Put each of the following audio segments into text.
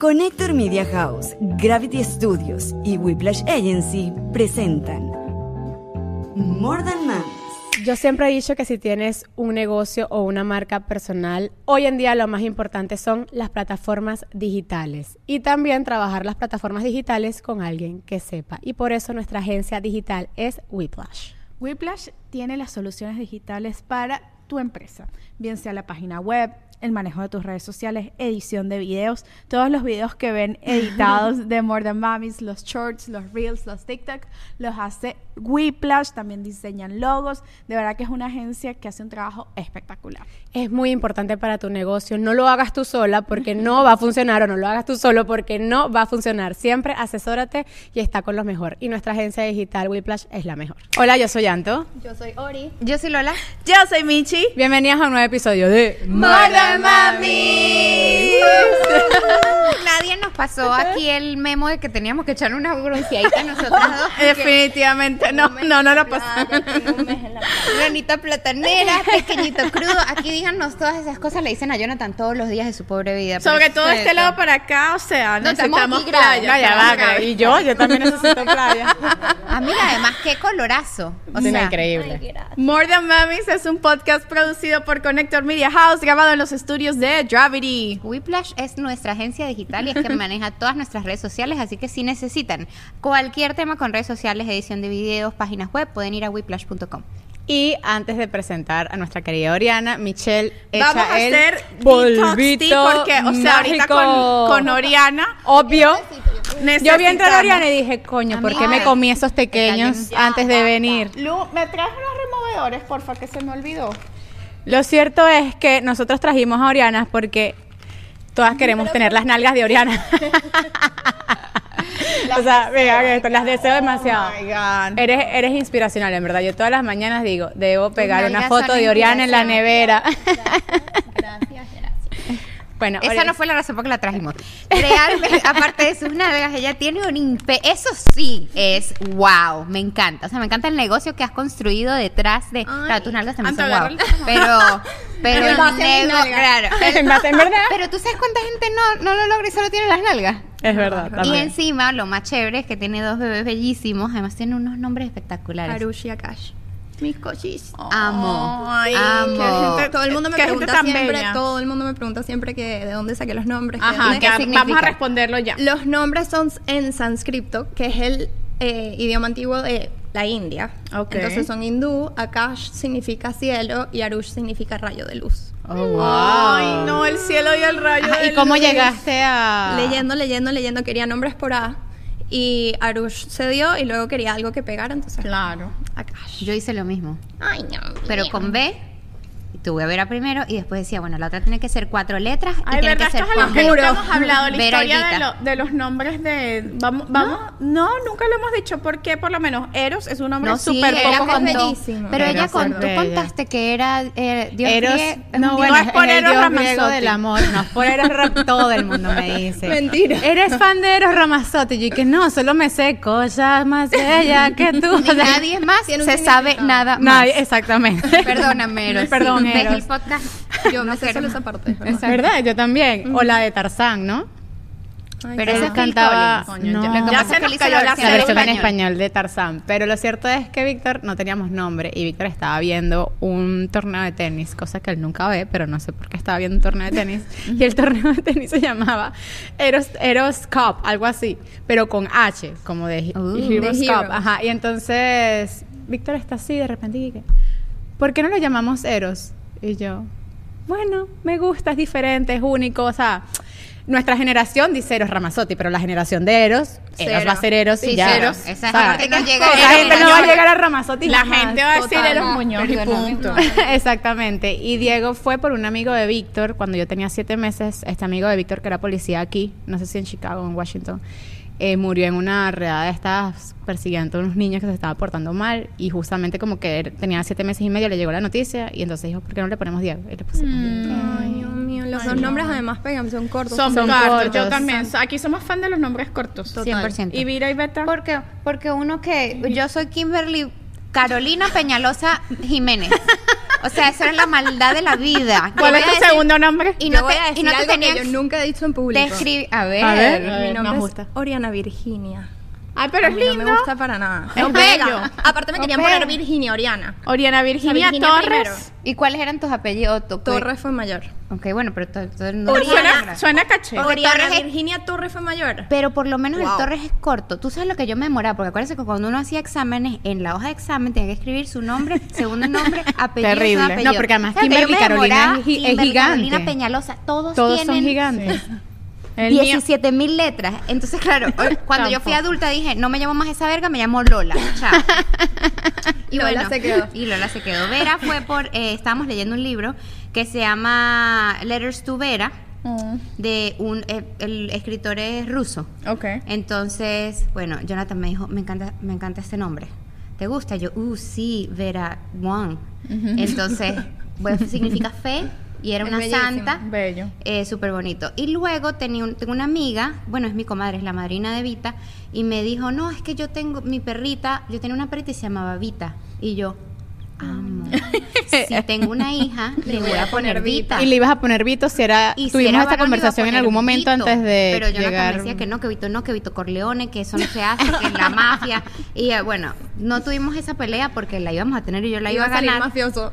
Connector Media House, Gravity Studios y Whiplash Agency presentan More Than Mamis. Yo siempre he dicho que si tienes un negocio o una marca personal, hoy en día lo más importante son las plataformas digitales y también trabajar las plataformas digitales con alguien que sepa. Y por eso nuestra agencia digital es Whiplash. Whiplash tiene las soluciones digitales para tu empresa, bien sea la página web, el manejo de tus redes sociales, edición de videos, todos los videos que ven editados de More Than Mamis, los shorts, los reels, los TikTok, los hace Whiplash, también diseñan logos, de verdad que es una agencia que hace un trabajo espectacular. Es muy importante para tu negocio, no lo hagas tú sola porque no va a funcionar o no lo hagas tú solo porque no va a funcionar. Siempre asesórate y está con los mejor. Y nuestra agencia digital Whiplash es la mejor. Hola, yo soy Anto. Yo soy Ori. Yo soy Lola. Yo soy Michi. Bienvenidas a un nuevo episodio de Than Mami. Nadie nos pasó aquí el memo de que teníamos que echar una bronceadita nosotras dos. Definitivamente no, no, no lo pasó. Granita platanera, pequeñito crudo. Aquí díganos todas esas cosas, le dicen a Jonathan todos los días de su pobre vida. Sobre todo este lado para acá, o sea, necesitamos playa. y yo, yo también necesito playa. Ah, mira, además, qué colorazo. O sea, increíble. More Than Mamis es un podcast producido por Connector Media House, grabado en los estudios de Gravity. Whiplash es nuestra agencia digital y es que maneja todas nuestras redes sociales, así que si necesitan cualquier tema con redes sociales, edición de videos, páginas web, pueden ir a whiplash.com. Y antes de presentar a nuestra querida Oriana, Michelle echa Vamos a el hacer polvito porque, o sea, ahorita con, mágico. con Oriana Obvio. Yo vi entrar a Oriana y dije, coño, ¿por qué me comí esos pequeños antes de venir? Lu, ¿me traes unos removedores, porfa, que se me olvidó? Lo cierto es que nosotros trajimos a Oriana porque todas queremos tener las nalgas de Oriana. o sea, que esto, las deseo demasiado. Oh my God. Eres, eres inspiracional, en verdad. Yo todas las mañanas digo, debo pegar una foto de Oriana en la nevera. Gracias, gracias. Bueno, Esa no fue la razón por que la trajimos. Aparte de sus nalgas, ella tiene un impe... Eso sí es wow, me encanta. O sea, me encanta el negocio que has construido detrás de... claro, tus nalgas también son wow. Pero, pero el mis nego... Claro. en verdad. Pero tú sabes cuánta gente no, no lo logra y solo tiene las nalgas. Es verdad. Y encima, lo más chévere es que tiene dos bebés bellísimos. Además, tiene unos nombres espectaculares. Harushi y Akash. Mis cochis. Amo. Ay, amo. qué gente- todo el mundo me pregunta siempre, bella. todo el mundo me pregunta siempre que de dónde saqué los nombres. Ajá, que vamos significa? a responderlo ya. Los nombres son en sánscrito, que es el eh, idioma antiguo de la India. Ok. Entonces son hindú, Akash significa cielo y Arush significa rayo de luz. Oh, wow. Ay, no, el cielo y el rayo. Ajá, ¿Y de cómo luz. llegaste a...? Leyendo, leyendo, leyendo, quería nombres por A. Y Arush se dio y luego quería algo que pegara, entonces Claro. Akash. Yo hice lo mismo. Ay, no. pero con B. Y tuve a Vera primero y después decía, bueno, la otra tiene que ser cuatro letras y Ay, tiene verdad, que ser esto es que nunca hemos hablado, la Vera historia de, lo- de los nombres de... Vamos, vamos, no. nunca lo hemos dicho, porque por lo menos Eros es un nombre No, sí, súper ella poco es contó. bellísimo. Pero Eros ella es con- tú contaste que era eh, Dios Eros, griego- es no, un bueno, No es, es por el Eros Ramazzotti. del amor, no es por Eros todo el mundo me dice. Mentira. Eres fan de Eros Ramazzotti, y yo que no, solo me sé cosas más bella que tú. Y nadie más se sabe nada más. Nadie, exactamente. Perdóname, Eros. Perdón, Eros. el podcast. Yo me sé solo esa parte. ¿verdad? ¿Verdad? Yo también. O la de Tarzán, ¿no? Ay, Pero qué ese Él es Phil cantaba Lo Ya se nos cayó la la versión en español. de Tarzán. Pero lo cierto es que Víctor no teníamos nombre y Víctor estaba viendo un torneo de tenis, cosa que él nunca ve, pero no sé por qué estaba viendo un torneo de tenis. y el torneo de tenis se llamaba Eros, Eros Cup, algo así, pero con H, como de, Uh, Heroes de Cup. Ajá, y entonces Víctor está así de repente y que, ¿por qué no lo llamamos Eros? Y yo, bueno, me gusta, es diferente, es único, o sea, nuestra generación dice Eros Ramazzotti, pero la generación de Eros, Eros Cero. va a ser Eros y Sí, ya. Esa sea, gente no llega a gente Eros no va a Muñoz. llegar a Ramazzotti La jamás. gente va a decir Total. Eros No, Muñoz y perdóname. punto. Exactamente. Y Diego fue por un amigo de Víctor cuando yo tenía siete meses. Este amigo de Víctor, que era policía aquí, no sé si en Chicago o en Washington, eh, murió en una redada de estas persiguiendo a unos niños que se estaban portando mal. Y justamente como que él tenía siete meses y medio, le llegó la noticia. Y entonces dijo, ¿por qué no le ponemos Diego? Y le pusimos Diego. Ay, Dios mío, los dos nombres además pegan, son cortos. Son, Son cortos, yo también. Aquí somos fan de los nombres cortos. 100%. ¿Y Vira y Beta? ¿Por qué? Porque uno que... Yo soy Kimberly Carolina Peñalosa Jiménez. O sea, eso era la maldad de la vida. ¿Cuál Yo es voy a tu decir- segundo nombre? Y Yo no voy te, a y decir no te algo que tenían yo nunca he dicho en público. te escribí- a ver. A ver. Mi nos nombre gusta. es Oriana Virginia. Ay, pero A es mí no lindo. me gusta para nada. Es No bello. pega. Aparte me querían poner Virginia Oriana. Oriana Virginia, Virginia Torres. primero. ¿Y cuáles eran tus apellidos? Tu- Torres fue mayor. Ok, bueno, pero to- to- no Suena, suena caché. Oriana Torres es- Virginia Torres fue mayor. Pero por lo menos el. Torres es corto. Tú sabes lo que yo me demoraba, porque acuérdense que cuando uno hacía exámenes, en la hoja de examen tenía que escribir su nombre, segundo nombre, apellido, Terrible. segundo apellido. No, porque además ¿Sabes que yo Kimberly Carolina es gi- es Kimberly gigante. Carolina Peñalosa, todos, Todos son gigantes. 17 mil letras. Entonces, claro, cuando yo fui adulta dije, no me llamo más esa verga, me llamo Lola. Chao. Y Lola se quedó. Y Lola se quedó. Vera fue por, eh, estábamos leyendo un libro que se llama Letters to Vera, Mm, de un, eh, el escritor es ruso. ok. Entonces, bueno, Jonathan me dijo, me encanta, me encanta este nombre. ¿Te gusta? Yo, uh, sí, Vera Wang. Entonces, bueno, significa fe y era Es una bellísimo. santa. Bello. Eh, Súper bonito. Y luego tenía un- tengo una amiga, bueno, es mi comadre, es la madrina de Vita, y me dijo, no, es que yo tengo mi perrita, yo tenía una perrita y se llamaba Vita. Y yo, amo. si tengo una hija, le voy a poner Vita. Y le ibas a poner Vito si era. Y si tuvimos era esta varón, conversación en algún momento Vito. antes de Pero Jonathan llegar. me decía que no, que Vito no, que Vito Corleone, que eso no se hace, que es la mafia. Y eh, bueno, no tuvimos esa pelea porque la íbamos a tener y yo la iba, Iba a salir ganar. mafioso.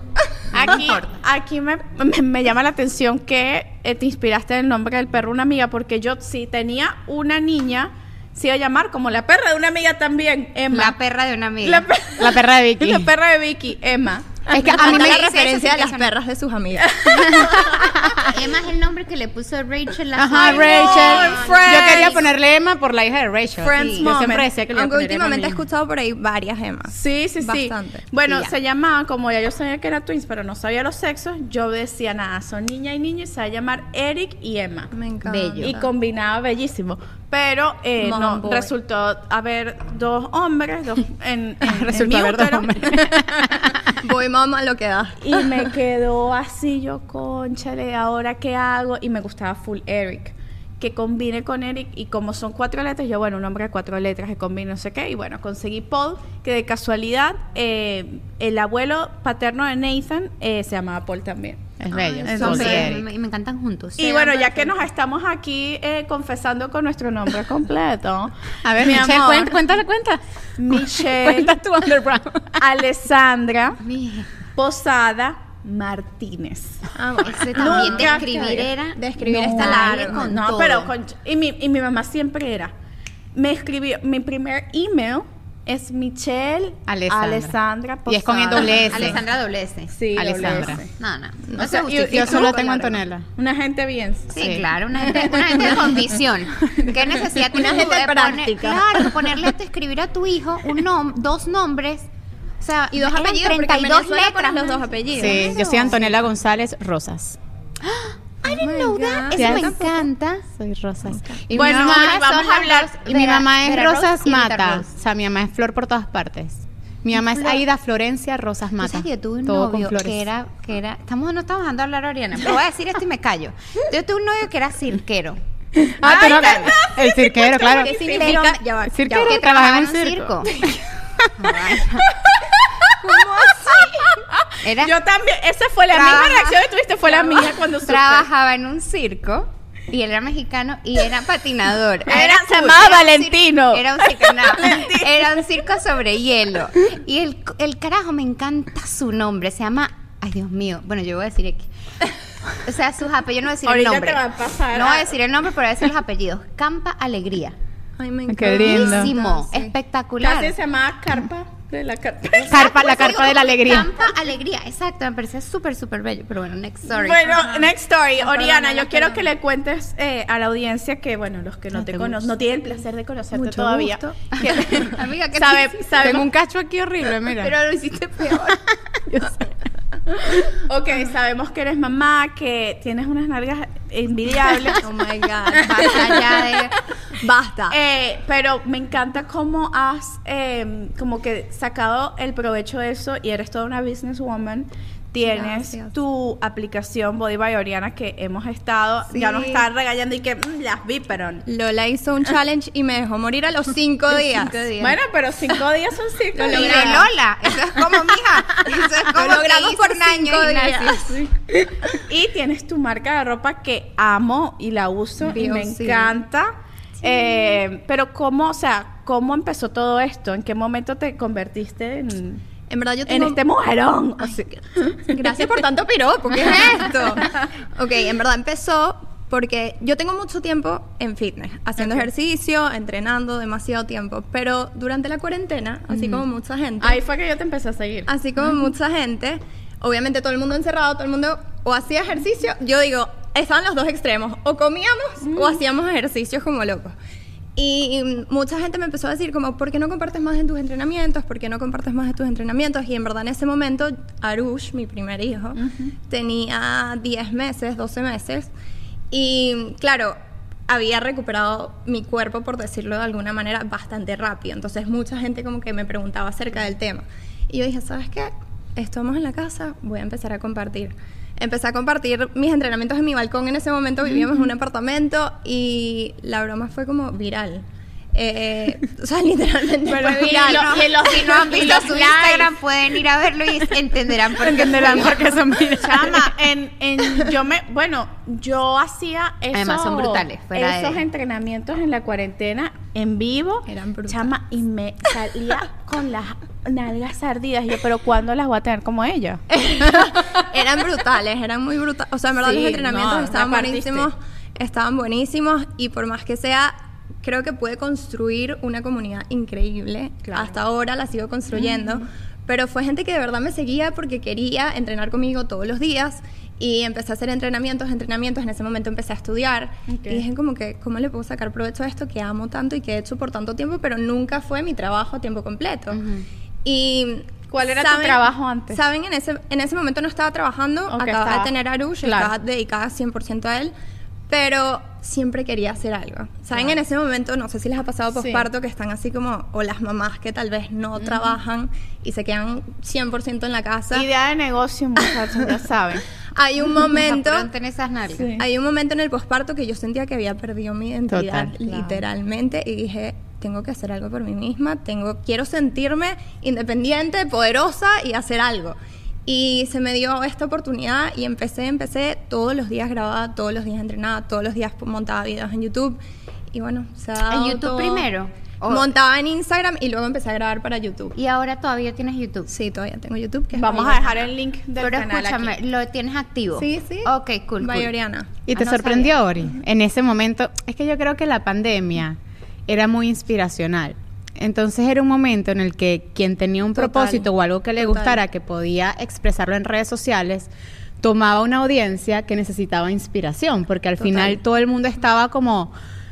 Aquí, me, me- me llama la atención que eh, te inspiraste en el nombre del perro una amiga, porque yo si tenía una niña, se iba a llamar como la perra de una amiga también, Emma. La perra de una amiga. La, La perra de Vicky. la perra de Vicky, Emma. Es que a mí me la referencia de las perras de sus amigas. Emma es el nombre que le puso Rachel la Ajá. Rachel. Friends. Yo quería ponerle Emma por la hija de Rachel. Friends Sí, Yo moment. siempre decía que le iba a Aunque últimamente he escuchado por ahí varias Emmas. Sí, sí, sí. Bastante. Bueno, se llamaban, como ya yo sabía que era twins, pero no sabía los sexos, yo decía nada, son niña y niño y se va a llamar Eric y Emma. Me encanta. Bello. Y combinaba bellísimo. Pero eh, no, boy. resultó haber dos hombres dos, en, en, en Resultó mi haber dos hombres. Voy mamá lo que da. Y me quedó así yo, conchale, ¿ahora qué hago? Y me gustaba full Eric. Que combine con Eric y como son cuatro letras, yo, bueno, un nombre de cuatro letras que combine no sé qué. Y bueno, conseguí Paul, que de casualidad eh, el abuelo paterno de Nathan eh, se llamaba Paul también. Es bello. Y súper. Eric. me, me encantan juntos. Y bueno, ya que nos estamos aquí eh, confesando con nuestro nombre completo. A ver, mi Michelle, amor, cuenta, cuéntale, cuenta. Michelle Cuenta tu underground. Alessandra Posada Martínez. Ese también de Nunca escribir cae. era. De escribir no, está vale largo. con no, todo. pero con, y, mi, y mi mamá siempre era. Me escribió, mi primer email es Michelle Alessandra. Alessandra Y es con el Posada. doble S. Alessandra doble S. Sí, doble Alessandra. S. No, no. No O se sea, y- justifica. y Yo solo tengo. Antonella. Una gente bien. Sí, Sí. claro, una gente, una gente con visión. ¿Qué necesidad Una tienes tú gente de poner- práctica. claro, ponerle a tu- escribir a tu hijo un nom, dos nombres, o sea, Y dos apellidos, porque en 32 Venezuela ponen letras. los dos apellidos. Sí, yo soy Antonella González Rosas. I didn't Oh my know that. Sí, Eso me encanta. Soy Rosas. Y Bueno, mi mamá, vamos a hablar- y mi mamá es Vera Rosas Mata. O sea, mi mamá es Flor por todas partes. Mi mamá es Aida Florencia Rosas Mata. sabes que yo tuve un Todo novio que era, que era, estamos, no estamos dando a hablar Oriana, pero voy a decir esto y me callo. Yo tuve un novio que era cirquero. Ah, tú no- el cirquero, claro. ¿Qué significa? Ya va. Cirquero. ya va. que trabajaba en en un un circo. Ay. Era, Yo también, esa fue la Trabaja- misma reacción que tuviste, fue la mía cuando supe. trabajaba en un circo y él era mexicano y era patinador. Era- se cool, llamaba era un Valentino. circo- Era un circo, no, era un circo sobre hielo. Y el, el carajo, me encanta su nombre. Se llama, ay Dios mío, bueno, yo voy a decir X. O sea, sus apellidos, no voy a decir Ahorita el nombre. te va a pasar no voy a decir el nombre, pero voy a decir los apellidos. Campa Alegría. Ay, me Qué encanta. lindo. Buenísimo, Sí. espectacular. Casi se llamaba Carpa de la Carpa. Carpa, la Pues carpa digo, de la alegría. Campa Alegría, exacto, me parecía súper, súper bello. Pero bueno, next story. Bueno, next story. Ah, Oriana, perdona, yo quiero perdona. que le cuentes eh, a la audiencia que, bueno, los que no, No te te conocen, no tienen el placer de conocerte Mucho todavía. gusto. que- Amiga, ¿qué sabe, te Tengo un cacho aquí horrible, mira. Pero lo hiciste peor. Ok, sabemos que eres mamá, que tienes unas nalgas envidiables. Oh my God. Basta ya de. Basta. Eh, pero me encanta cómo has eh, como que sacado el provecho de eso y eres toda una businesswoman Tienes Gracias. tu aplicación Body by Oriana que hemos estado, Sí. ya nos están regañando y que mm, las vi, pero Lola hizo un challenge y me dejó morir a los cinco días. cinco días. Bueno, pero cinco días son cinco Lo días. Lola, eso es como, mija, eso es como Lo logramos por un año días. Y tienes tu marca de ropa que amo y la uso y me Dios, sí. encanta. Eh, pero cómo, o sea, ¿cómo empezó todo esto? ¿En qué momento te convertiste en, En verdad yo en tengo... este mujerón? O Ay, sea, Gracias por tanto piropo, ¿qué es esto? ok, en verdad empezó porque yo tengo mucho tiempo en fitness, haciendo Ok. ejercicio, entrenando demasiado tiempo, pero durante la cuarentena, así como mucha gente, Ahí fue que yo te empecé a seguir. así como mucha gente, obviamente todo el mundo encerrado, todo el mundo o hacía ejercicio, yo digo, estaban los dos extremos, o comíamos o hacíamos ejercicios como locos. Y mm, mucha gente me empezó a decir como, ¿por qué no compartes más en tus entrenamientos? ¿Por qué no compartes más de tus entrenamientos? Y en verdad en ese momento, Arush, mi primer hijo, tenía 10 meses, 12 meses. Y claro, había recuperado mi cuerpo, por decirlo de alguna manera, bastante rápido. Entonces mucha gente como que me preguntaba acerca del tema. Y yo dije, ¿sabes qué? Estamos en la casa, voy a empezar a compartir. Empecé a compartir mis entrenamientos en mi balcón. En ese momento vivíamos en un apartamento y la broma fue como viral. Eh, o sea, literalmente Pero fue y viral. lo- ¿no? y los- Si no han visto su Instagram, pueden ir a verlo y entenderán por qué. Entenderán fue. por qué son Chama, en, en, yo me, bueno, yo hacía esos, Además, son brutales, fuera de- esos entrenamientos en la cuarentena en vivo. Eran brutales. Chama, y me salía con las nalgas ardidas. Y yo, pero ¿cuándo las voy a tener como ella? eran brutales, eran muy brutales. O sea, en verdad Sí, los entrenamientos no, estaban buenísimos, estaban buenísimos y por más que sea, creo que pude construir una comunidad increíble. Claro. Hasta ahora la sigo construyendo, pero fue gente que de verdad me seguía porque quería entrenar conmigo todos los días y empecé a hacer entrenamientos, entrenamientos. En ese momento empecé a estudiar y dije como que, ¿cómo le puedo sacar provecho a esto que amo tanto y que he hecho por tanto tiempo, pero nunca fue mi trabajo a tiempo completo? Y ¿Cuál era tu trabajo antes? Saben, en ese, en ese momento no estaba trabajando, Ok, acababa estaba- de tener a Arush, claro. estaba dedicada 100% a él, pero siempre quería hacer algo. Saben, en ese momento, no sé si les ha pasado Sí. posparto, que están así como, o las mamás que tal vez no trabajan y se quedan 100% en la casa. Idea de negocio, muchachos, ya saben. Hay un momento... Esas. Sí. Hay un momento en el posparto que yo sentía que había perdido mi identidad Total. Claro. literalmente y dije tengo que hacer algo por mí misma tengo quiero sentirme independiente poderosa y hacer algo y se me dio esta oportunidad y empecé empecé todos los días grababa todos los días entrenaba todos los días montaba videos en YouTube y bueno se ha ¿En dado YouTube todo. primero? ¿O- montaba en Instagram y luego empecé a grabar para YouTube Y ahora todavía tienes YouTube. sí todavía tengo YouTube que Vamos a dejar el link del Pero canal escúchame, aquí. lo tienes activo. sí sí Ok, cool. cool. Bayoriana. ¿Y te Ah, no sorprendió, sabía. Ori? En ese momento, es que yo creo que la pandemia era muy inspiracional. Entonces era un momento en el que quien tenía un Total, propósito o algo que le total. gustara, que podía expresarlo en redes sociales, tomaba una audiencia que necesitaba inspiración, porque al Total. final todo el mundo estaba como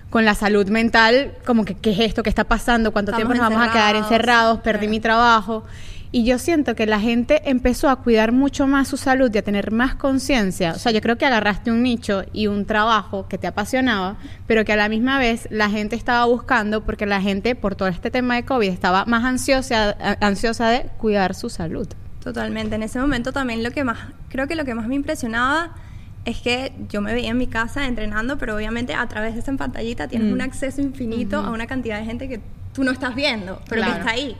con la salud mental, como que qué es esto, qué está pasando, cuánto Estamos tiempo nos vamos a quedar encerrados, perdí claro. mi trabajo. Y yo siento que la gente empezó a cuidar mucho más su salud y a tener más conciencia. O sea, yo creo que agarraste un nicho y un trabajo que te apasionaba, pero que a la misma vez la gente estaba buscando porque la gente, por todo este tema de COVID, estaba más ansiosa, ansiosa de cuidar su salud. Totalmente. En ese momento también lo que más, creo que lo que más me impresionaba es que yo me veía en mi casa entrenando, pero obviamente a través de esa pantallita tienes Mm. un acceso infinito a una cantidad de gente que tú no estás viendo, pero Claro. que está ahí.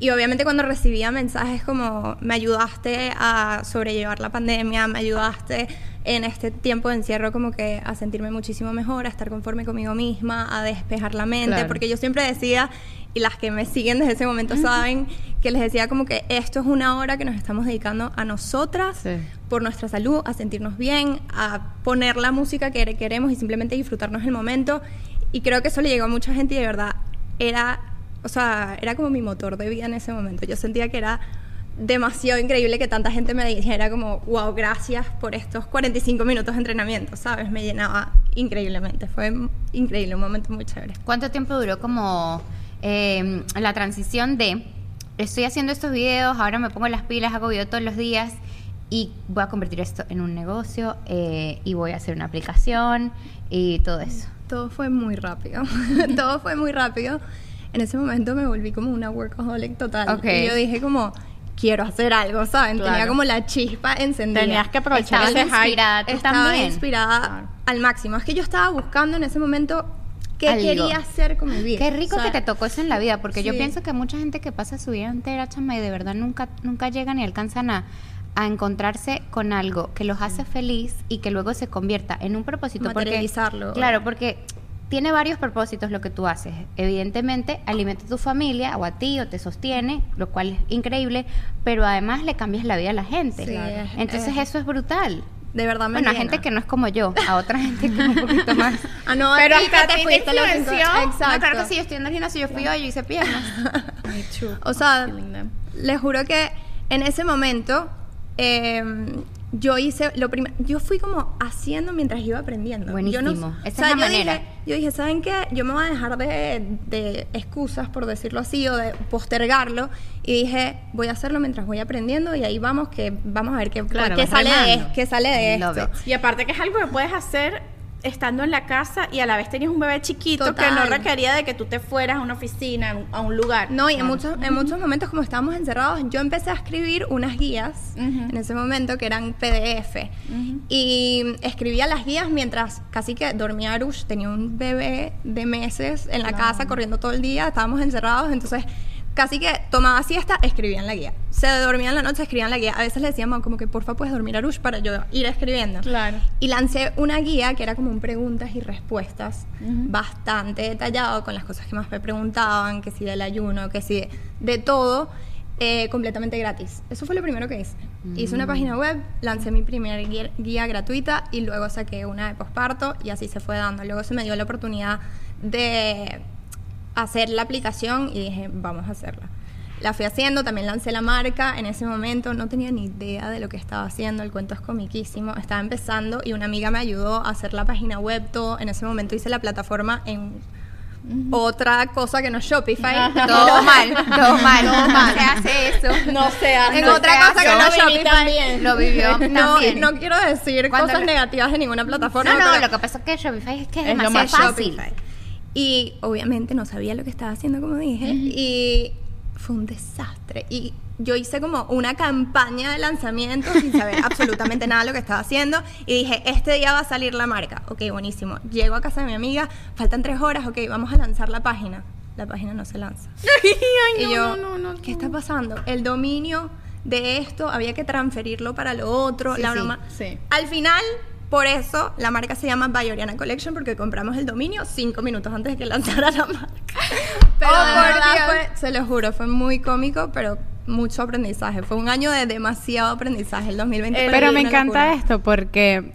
Y obviamente cuando recibía mensajes como me ayudaste a sobrellevar la pandemia, me ayudaste en este tiempo de encierro como que a sentirme muchísimo mejor, a estar conforme conmigo misma, a despejar la mente, Claro. porque yo siempre decía, y las que me siguen desde ese momento saben, que les decía como que esto es una hora que nos estamos dedicando a nosotras, Sí. por nuestra salud, a sentirnos bien, a poner la música que queremos y simplemente disfrutarnos el momento. Y creo que eso le llegó a mucha gente y de verdad era, o sea, era como mi motor de vida en ese momento. Yo sentía que era demasiado increíble que tanta gente me dijera como, wow, gracias por estos 45 minutos de entrenamiento, ¿sabes? Me llenaba increíblemente. Fue increíble, un momento muy chévere. ¿Cuánto tiempo duró como eh, la transición de estoy haciendo estos videos, ahora me pongo las pilas, hago video todos los días y voy a convertir esto en un negocio eh, y voy a hacer una aplicación y todo eso? Todo fue muy rápido. Todo fue muy rápido. En ese momento me volví como una workaholic total. Ok. Y yo dije como, quiero hacer algo, ¿saben? Claro. Tenía como la chispa encendida. Tenías que aprovechar Estabas ese inspirada tú estaba también. inspirada Claro. al máximo. Es que yo estaba buscando en ese momento qué Algo. quería hacer con mi vida. Qué rico O sea, que te tocó eso en la vida, porque yo sí. pienso que mucha gente que pasa su vida entera, chama, y de verdad nunca, nunca llegan ni alcanzan a, a encontrarse con algo que los hace feliz y que luego se convierta en un propósito. porque- Materializarlo. claro, porque tiene varios propósitos lo que tú haces. Evidentemente, alimenta a tu familia o a ti o te sostiene, lo cual es increíble, pero además le cambias la vida a la gente. Sí, Entonces es- eso es brutal. De verdad me Bueno, a gente que no es como yo, a otra gente que es un poquito más. Ah, no, Pero a ti hasta que te te fuiste influenció. No, Exacto. No, claro que sí, yo estoy en el gimnasio, yo fui hoy y hice piernas. O sea, les juro que en ese momento eh, yo hice lo primero, yo fui como haciendo mientras iba aprendiendo. Yo no- Buenísimo. Esa es la yo manera. Dije, yo dije, ¿saben qué? Yo me voy a dejar de, de excusas, por decirlo así, o de postergarlo. Y dije, voy a hacerlo mientras voy aprendiendo y ahí vamos, que vamos a ver qué, Claro, qué vas sale, de, qué sale de Love esto. it. Y aparte que es algo que puedes hacer estando en la casa y a la vez tenías un bebé chiquito que no Total. requería de que tú te fueras a una oficina, a un- lugar. No, y en muchos, en muchos momentos, como estábamos encerrados, yo empecé a escribir unas guías en ese momento que eran PDF. Y escribía las guías mientras casi que dormía Arush. Tenía un bebé de meses en la casa corriendo todo el día, estábamos encerrados, entonces casi que tomaba siesta, escribía en la guía. Se dormía en la noche, escribía en la guía. A veces le decíamos como que porfa puedes dormir Arush para yo ir escribiendo. Claro. Y lancé una guía que era como un preguntas y respuestas bastante detallado con las cosas que más me preguntaban, que si del ayuno, que si de, de todo, eh, completamente gratis. Eso fue lo primero que hice. Hice una página web, lancé mi primera guía, guía gratuita y luego saqué una de posparto y así se fue dando. Luego se me dio la oportunidad de hacer la aplicación y dije, vamos a hacerla. La fui haciendo, también lancé la marca. En ese momento no tenía ni idea de lo que estaba haciendo. El cuento es comiquísimo. Estaba empezando y una amiga me ayudó a hacer la página web. Todo. En ese momento hice la plataforma en otra cosa que no Shopify. Ajá. Todo mal, todo mal, no se hace eso. No sea, En no otra se cosa que hace. no Lo Shopify. también. Lo vivió No, también. no quiero decir cosas lo- negativas de ninguna plataforma. No, no, pero- lo que pasa es que Shopify es que es, Es lo demasiado más fácil. Shopify. Y obviamente no sabía lo que estaba haciendo, como dije, y fue un desastre. Y yo hice como una campaña de lanzamiento sin saber absolutamente nada de lo que estaba haciendo. Y dije, este día va a salir la marca. Ok, buenísimo. Llego a casa de mi amiga, faltan tres horas, ok, vamos a lanzar la página. La página no se lanza. y yo, ¿qué está pasando? El dominio de esto había que transferirlo para lo otro. Sí, la sí, broma. sí. Al final, por eso la marca se llama Bayoriana Collection, porque compramos el dominio cinco minutos antes de que lanzara la marca. Pero Oh, de verdad fue, se lo juro, fue muy cómico, pero mucho aprendizaje. Fue un año de demasiado aprendizaje el 2020. Eh, Pero me encanta locura. esto porque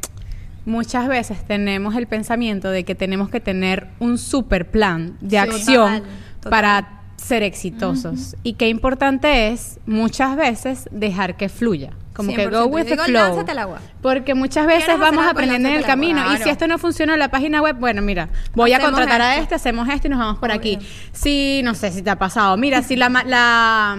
muchas veces tenemos el pensamiento de que tenemos que tener un super plan de Sí. acción Total, total. para ser exitosos. Y qué importante es muchas veces dejar que fluya. Como que 100%. go with the digo, flow. lánzate al agua. Porque muchas veces ¿Quieres hacer vamos aprendiendo en el camino. Y si esto no funciona en la página web, bueno, mira, voy a contratar a este, hacemos esto y nos vamos por aquí. Sí, no sé si te ha pasado. Mira, si la, ma- la,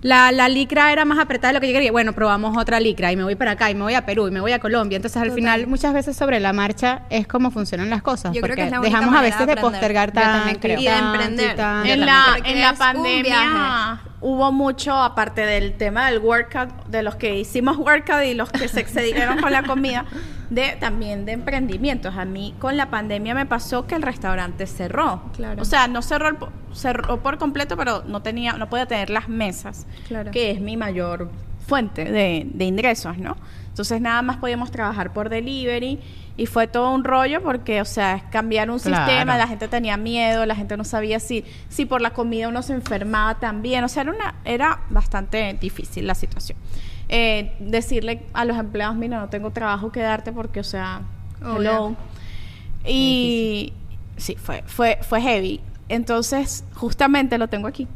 la, la licra era más apretada de lo que yo quería, bueno, probamos otra licra y me voy para acá y me voy a Perú y me voy a Colombia. Entonces, al Total. final, muchas veces sobre la marcha es como funcionan las cosas. Yo creo que es la dejamos a veces de de postergar Yo también tanto creo. Y de emprender. En la, en la pandemia hubo mucho, aparte del tema del workout, de los que hicimos workout y los que se excedieron con la comida, de también de emprendimientos. A mí con la pandemia me pasó que el restaurante cerró. Claro. O sea, no cerró, el cerró por completo, pero no tenía, no podía tener las mesas, Claro. que es mi mayor fuente de, de ingresos, ¿no? Entonces nada más podíamos trabajar por delivery y fue todo un rollo porque, o sea, es cambiar un Claro. sistema, la gente tenía miedo, la gente no sabía si, si por la comida uno se enfermaba también, o sea, era, una, era bastante difícil la situación. Eh, decirle a los empleados, mira, no tengo trabajo que darte porque, o sea, Obvio. hello. Y sí, fue, fue, fue heavy. Entonces, justamente lo tengo aquí.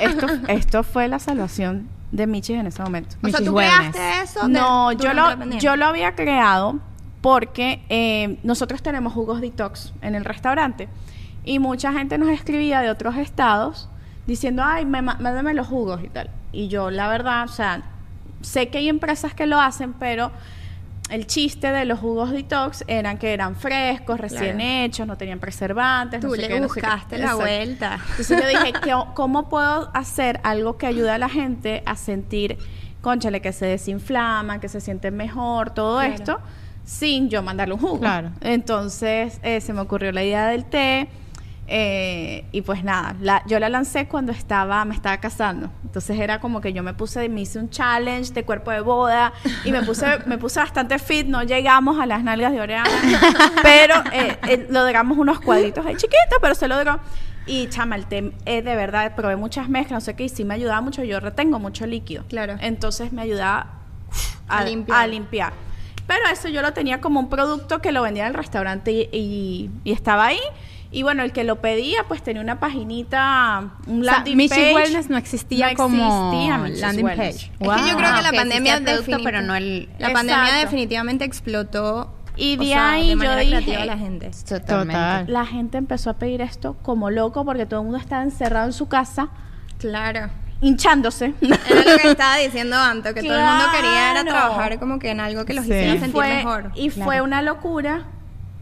esto, esto fue la salvación de Michis en ese momento. O sea, Michis tú Wellness. creaste eso. No, de- yo lo, yo lo había creado porque eh, nosotros tenemos jugos detox en el restaurante y mucha gente nos escribía de otros estados diciendo, ay, mándame los jugos y tal. Y yo, la verdad, o sea, sé que hay empresas que lo hacen, pero el chiste de los jugos detox eran que eran frescos, recién Claro. hechos, no tenían preservantes. Tú no sé le qué, no sé qué. buscaste la Exacto. vuelta. Entonces yo dije, ¿qué- ¿cómo puedo hacer algo que ayude a la gente a sentir, conchale, que se desinflama, que se siente mejor, todo Claro. esto, sin yo mandarle un jugo? Claro. Entonces eh, se me ocurrió la idea del té. eh, y pues nada, la- yo la lancé cuando estaba, me estaba casando. Entonces era como que yo me puse, me hice un challenge de cuerpo de boda y me puse, me puse bastante fit. No llegamos a las nalgas de Oriana, pero eh, eh, logramos unos cuadritos ahí chiquitos, pero se logró. Y chama, el té, eh, de verdad, probé muchas mezclas, no sé qué, y sí me ayudaba mucho. Yo retengo mucho líquido. Claro. Entonces me ayudaba A limpiar. a limpiar. Pero eso yo lo tenía como un producto que lo vendía en el restaurante y, y- y estaba ahí. Y bueno, el que lo pedía, pues tenía una paginita, un O sea, landing page. Wellness no existía No como existía landing Wellness. page. Es que yo creo que la ok, sí pandemia producto, definit- pero no el- La pandemia definitivamente explotó Y o de sea, ahí de yo manera dije, creativa a la gente. Totalmente. Total. La gente empezó a pedir esto como loco porque todo el mundo estaba encerrado en su casa, Claro. Hinchándose. Era lo que estaba diciendo Anto, que todo el mundo quería era trabajar como que en algo que los Sí. hiciera sentir fue, mejor. Y fue una locura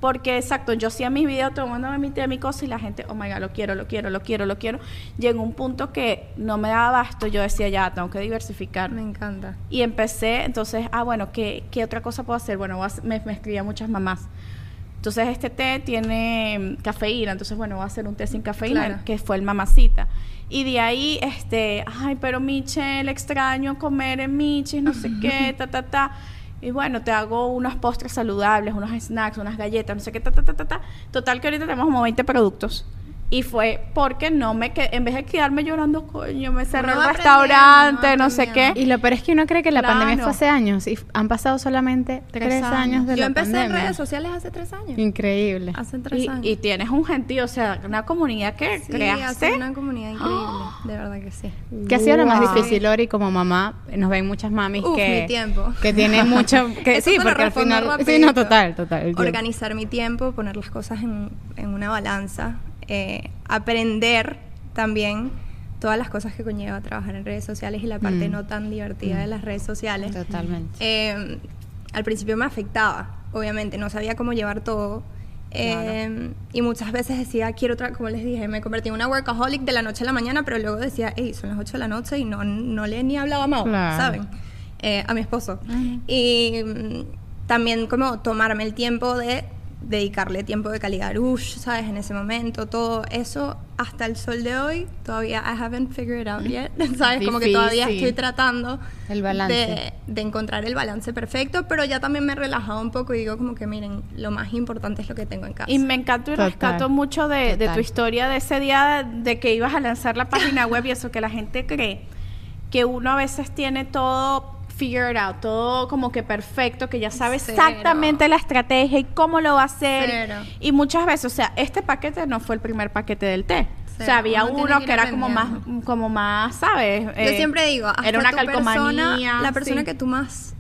porque, exacto, yo hacía mis videos tomándome mi té, mi cosa y la gente, oh my god, lo quiero, lo quiero, lo quiero, lo quiero. Llegó un punto que no me daba abasto, yo decía, ya, tengo que diversificar. Me encanta. Y empecé, entonces, ah, bueno, ¿qué, qué otra cosa puedo hacer? Bueno, voy a hacer- me, me escribían muchas mamás. Entonces, este té tiene mm, cafeína, entonces, bueno, voy a hacer un té sin cafeína, Claro. que fue el mamacita. Y de ahí, este, ay, pero Michelle, extraño comer en Michis, no sé qué, ta, ta, ta. Y bueno, te hago unos postres saludables, unos snacks, unas galletas, no sé qué, ta, ta, ta, ta, ta. Total que ahorita tenemos como 20 productos. Y fue porque no me que en vez de quedarme llorando, coño, me cerré el restaurante, no sé qué. Y lo peor es que uno cree que la Claro. pandemia fue hace años y han pasado solamente Tres tres, años. años. de Yo la empecé en redes sociales hace tres años. Increíble. Hace tres Y, años. y tienes un gentío, o sea, una comunidad que sí, creaste. hace una comunidad increíble. De verdad que sí. ¿Qué ha sido lo más Wow. difícil, Lori, como mamá? Nos ven muchas mamis Uf, que, mi tiempo. que tienen mucho... Que, Eso sí, porque al final... Sí, rapidito. no, total, total. Organizar mi tiempo, poner las cosas en, en una balanza, eh, aprender también todas las cosas que conlleva trabajar en redes sociales y la parte Mm. no tan divertida de las redes sociales. Totalmente. Eh, al principio me afectaba, obviamente, no sabía cómo llevar todo. Eh, Y muchas veces decía, quiero otra, como les dije, me convertí en una workaholic de la noche a la mañana, pero luego decía, hey, son las 8 de la noche y no, no le ni hablado a Mao, Claro. ¿saben? Eh, a mi esposo. Y mm, también como tomarme el tiempo de dedicarle tiempo de calidad a Rush, ¿sabes? En ese momento, todo eso, hasta el sol de hoy, todavía I haven't figured it out yet, ¿sabes? Como que todavía estoy tratando El balance. de, de encontrar el balance perfecto, pero ya también me he relajado un poco y digo como que miren, lo más importante es lo que tengo en casa. Y me encantó y Total. rescato mucho de, de tu historia de ese día de que ibas a lanzar la página web y eso que la gente cree que uno a veces tiene todo figured out, todo como que perfecto, que ya sabe Cero. exactamente la estrategia y cómo lo va a hacer. Cero. Y muchas veces, o sea, este paquete no fue el primer paquete del té. O sea, había Uno que era como más, como más, ¿sabes? Yo Eh, siempre digo, hasta era una tu calcomanía. persona, la persona sí. que tú más,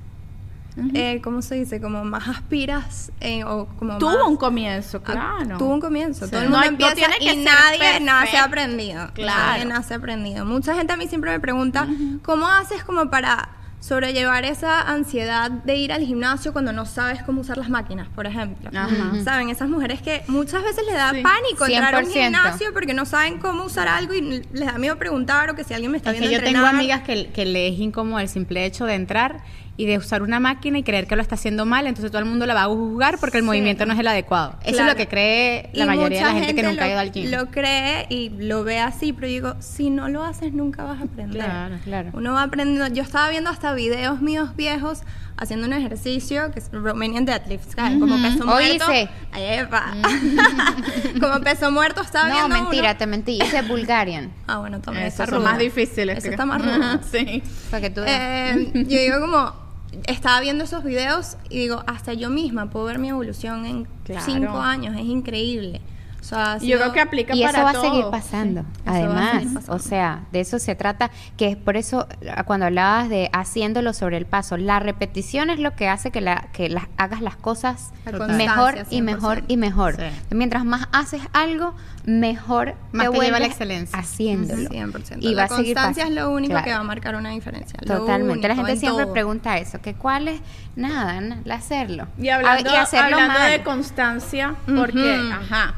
eh, ¿cómo se dice? Como más aspiras eh, o como Tuvo más- un comienzo, claro. Tuvo un comienzo. Sí. Todo el No mundo no empieza tiene que y nadie nace aprendido. Claro. Nadie nace aprendido. Mucha gente a mí siempre me pregunta, ¿cómo haces como para sobrellevar esa ansiedad de ir al gimnasio cuando no sabes cómo usar las máquinas, por ejemplo? Ajá. ¿Saben? Esas mujeres que muchas veces les da Sí. pánico entrar a un 100%. gimnasio porque no saben cómo usar algo y les da miedo preguntar o que si alguien me está Es que viendo yo tengo amigas que, que le es incómodo el simple hecho de entrar y de usar una máquina y creer que lo está haciendo mal, entonces todo el mundo la va a juzgar porque el Sí. movimiento no es el adecuado. Eso es lo que cree la Y mayoría de la gente, que nunca ha ido al gym. Lo cree y lo ve así, pero yo digo, si no lo haces nunca vas a aprender. Claro, claro. Uno va aprendiendo. Yo estaba viendo hasta videos míos viejos haciendo un ejercicio que es Romanian deadlift, ¿sabes? Como peso Hoy muerto. hice. Ay, epa. Como peso muerto estaba No, viendo mentira, uno. te mentí. Hice Bulgarian. Ah, bueno, también está son rudo. más difíciles. Eso creo. está más rudo. sí. Para que tú veas. Eh, yo digo como estaba viendo esos videos y digo hasta yo misma puedo ver mi evolución en Claro. cinco años es increíble O sea, ha Y yo sido- creo que aplica Y para eso va a seguir pasando. Sí, a Además, seguir pasando. o sea, de eso se trata, que es por eso ah, cuando hablabas de haciéndolo sobre el paso, la repetición es lo que hace que, la, que las, hagas las cosas La mejor y mejor 100%. y mejor. Sí. Mientras más haces algo, mejor Más te lleva a la excelencia. Haciéndolo. 100%. Y la va a seguir constancia es lo único Claro. que va a marcar una diferencia. Totalmente. La gente en siempre todo. pregunta eso, que cuál es nada, na- el hacerlo. Y hablando, Ah, y hacerlo hablando de constancia, porque, ajá,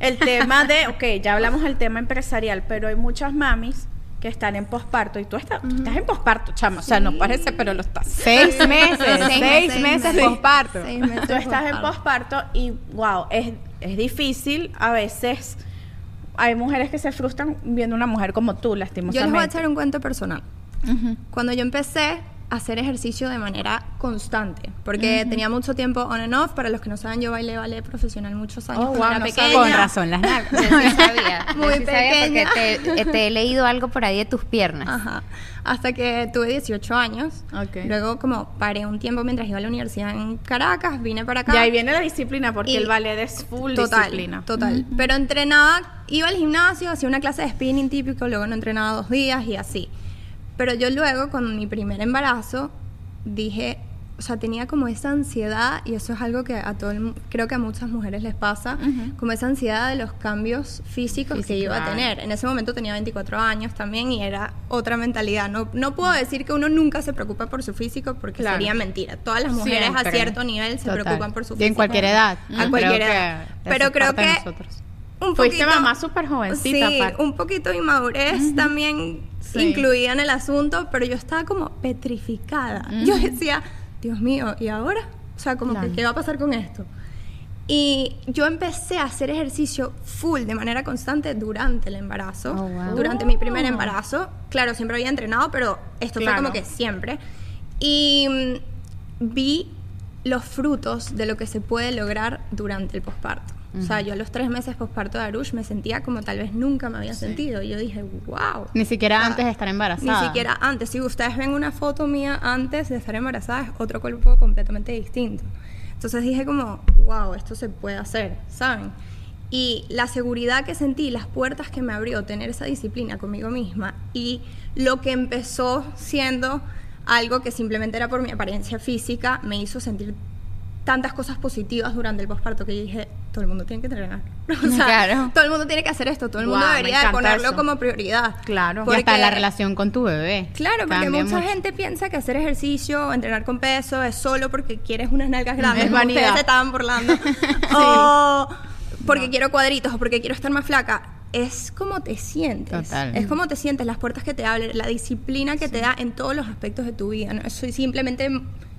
el tema de, ok, ya hablamos del tema empresarial, pero hay muchas mamis que están en posparto y tú estás, tú estás en posparto, chama, o sea, no parece, pero lo estás. Seis meses, Seis seis, meses, meses posparto. Seis meses Tú estás en posparto. y, wow, es, es difícil a veces. Hay mujeres que se frustran viendo una mujer como tú, Yo lastimosamente. les voy a echar un cuento personal. Cuando yo empecé hacer ejercicio de manera constante, porque tenía mucho tiempo on and off, para los que no saben, yo bailé ballet profesional muchos años Oh, wow, era no pequeña. Con razón, las nalgas. Yo sí sabía. yo Muy sí sabía pequeña. porque te, te he leído algo por ahí de tus piernas. Ajá. Hasta que tuve 18 años. Ok. Luego como paré un tiempo mientras iba a la universidad en Caracas, vine para acá. Y ahí viene la disciplina, porque Y- el ballet es full total, disciplina. Total. Pero entrenaba, iba al gimnasio, hacía una clase de spinning típico, luego no entrenaba dos días y así. Pero yo luego, con mi primer embarazo, dije, o sea, tenía como esa ansiedad, y eso es algo que a todo el creo que a muchas mujeres les pasa, como esa ansiedad de los cambios físicos que iba a tener. En ese momento tenía 24 años también y era otra mentalidad. No, no puedo decir que uno nunca se preocupa por su físico porque Claro. sería mentira. Todas las mujeres Siempre. a cierto nivel se Total. preocupan por su Y físico. en cualquier edad. A cualquier creo que edad. eso Pero creo que nosotros. Un Fuiste poquito- mamá súper jovencita, Sí, un poquito de inmadurez también Sí. incluida en el asunto, pero yo estaba como petrificada. Yo decía, Dios mío, ¿y ahora? O sea, como Claro. que, ¿qué va a pasar con esto? Y yo empecé a hacer ejercicio full de manera constante durante el embarazo. Oh, wow. Durante mi primer Oh. embarazo. Claro, siempre había entrenado, pero esto Claro. fue como que siempre. Y mm, vi los frutos de lo que se puede lograr durante el posparto. O sea, yo a los tres meses posparto de Arush me sentía como tal vez nunca me había sentido. Y yo dije, wow. Ni siquiera O sea, antes de estar embarazada. Ni siquiera antes. Si ustedes ven una foto mía antes de estar embarazada, es otro cuerpo completamente distinto. Entonces dije como, wow, esto se puede hacer, ¿saben? Y la seguridad que sentí, las puertas que me abrió tener esa disciplina conmigo misma y lo que empezó siendo algo que simplemente era por mi apariencia física, me hizo sentir tantas cosas positivas durante el posparto que yo dije, todo el mundo tiene que entrenar. O sea, Claro. todo el mundo tiene que hacer esto, todo el mundo me debería de ponerlo eso. como prioridad. Claro. Y hasta Porque- la relación con tu bebé. Claro, porque mucha mucho. gente piensa que hacer ejercicio, entrenar con peso es solo porque quieres unas nalgas grandes, Es como vanidad. ustedes se estaban burlando. O porque quiero cuadritos o porque quiero estar más flaca. Es como te sientes. Total. Es como te sientes, las puertas que te abren, la disciplina que te da en todos los aspectos de tu vida. No es simplemente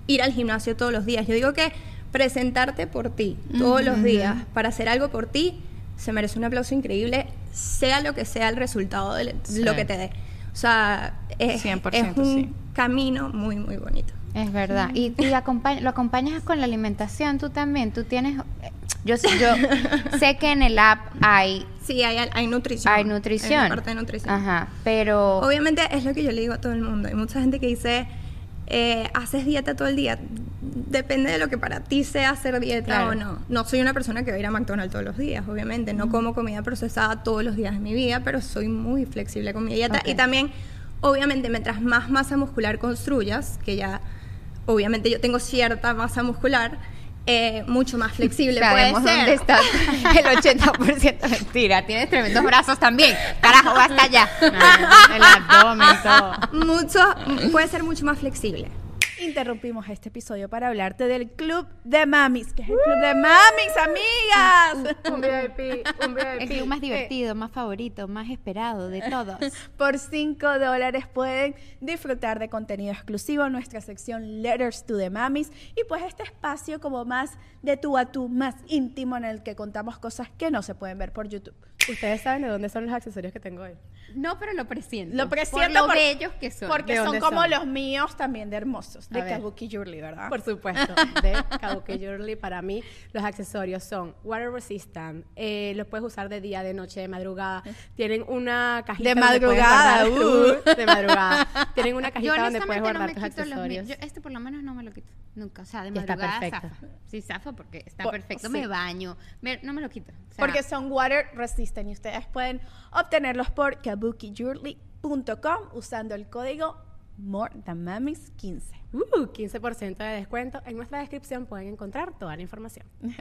ir al gimnasio todos los días. Yo digo que presentarte por ti todos los días para hacer algo por ti se merece un aplauso increíble, sea lo que sea el resultado de Sí. lo que te dé. O sea, es, 100% es un sí. camino muy, muy bonito. Es verdad. Y, y acompañ- lo acompañas con la alimentación tú también. Tú tienes... eh, Yo, sé- yo sé que en el app hay, Sí, hay, hay nutrición. hay nutrición. Hay parte de nutrición. Ajá. Pero... Obviamente es lo que yo le digo a todo el mundo. Hay mucha gente que dice, eh, haces dieta todo el día. Depende de lo que para ti sea hacer dieta Claro. o no. No soy una persona que va a ir a McDonald's todos los días, obviamente. No como comida procesada todos los días de mi vida, pero soy muy flexible con mi dieta. Y también, obviamente, mientras más masa muscular construyas, que ya, obviamente yo tengo cierta masa muscular, eh, mucho más flexible puede Sabemos ser. dónde está el 80% mentira. Tienes tremendos brazos también. Carajo, basta ya. El abdomen, todo. Mucho, puede ser mucho más flexible. Interrumpimos este episodio para hablarte del Club de Mamis, que es el Club de Mamis, amigas. Un VIP, un El club más divertido, más favorito, más esperado de todos. Por 5 dólares pueden disfrutar de contenido exclusivo en nuestra sección Letters to the Mamis y pues este espacio como más de tú a tú, más íntimo en el que contamos cosas que no se pueden ver por YouTube. Ustedes saben de dónde son los accesorios que tengo hoy. No, pero lo presiento. Lo presiento por lo por- bellos que son. Porque ¿De son como son? los míos también de hermosos. De. Kabuki Jewelry, ¿verdad? Por supuesto, de Kabuki Jewelry. Para mí, los accesorios son water resistant. eh, los puedes usar de día, de noche, de madrugada. Tienen una cajita. De donde puedes madrugada, guardar- uh. de madrugada. Tienen una Yo cajita donde puedes guardar tus accesorios. Yo este por lo menos no me lo quito. Nunca. O sea, de Y está madrugada perfecto. zafa. Sí, zafa porque está perfecto. sí. Me baño. Me- no me lo quito. O sea, Porque son water resistant y ustedes pueden obtenerlos por kabukijewelry.com usando el código MoreThanMamis15. Uh, 15% de descuento. En nuestra descripción pueden encontrar toda la información.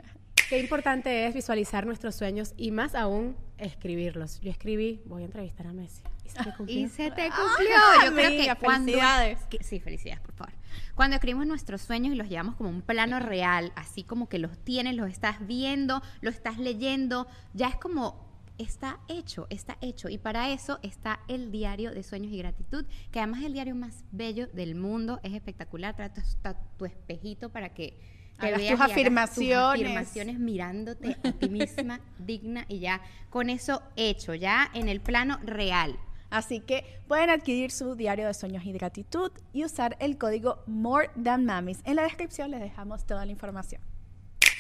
Qué importante es visualizar nuestros sueños y más aún escribirlos. Yo escribí, voy a entrevistar a Messi. Y se me cumplió. Y se te cumplió. Yo creo amiga, que cuando. felicidades. que- sí, felicidades, por favor. Cuando escribimos nuestros sueños y los llevamos como un plano real, así como que los tienes, los estás viendo, los estás leyendo, ya es como. Está hecho, está hecho. Y para eso está el diario de sueños y gratitud, que además es el diario más bello del mundo. Es espectacular. Trae tu, espejito para que te Hagas veas tus afirmaciones. afirmaciones mirándote a ti misma, digna y ya con eso hecho, ya en el plano real. Así que pueden adquirir su diario de sueños y gratitud y usar el código MoreThanMamis. En la descripción les dejamos toda la información.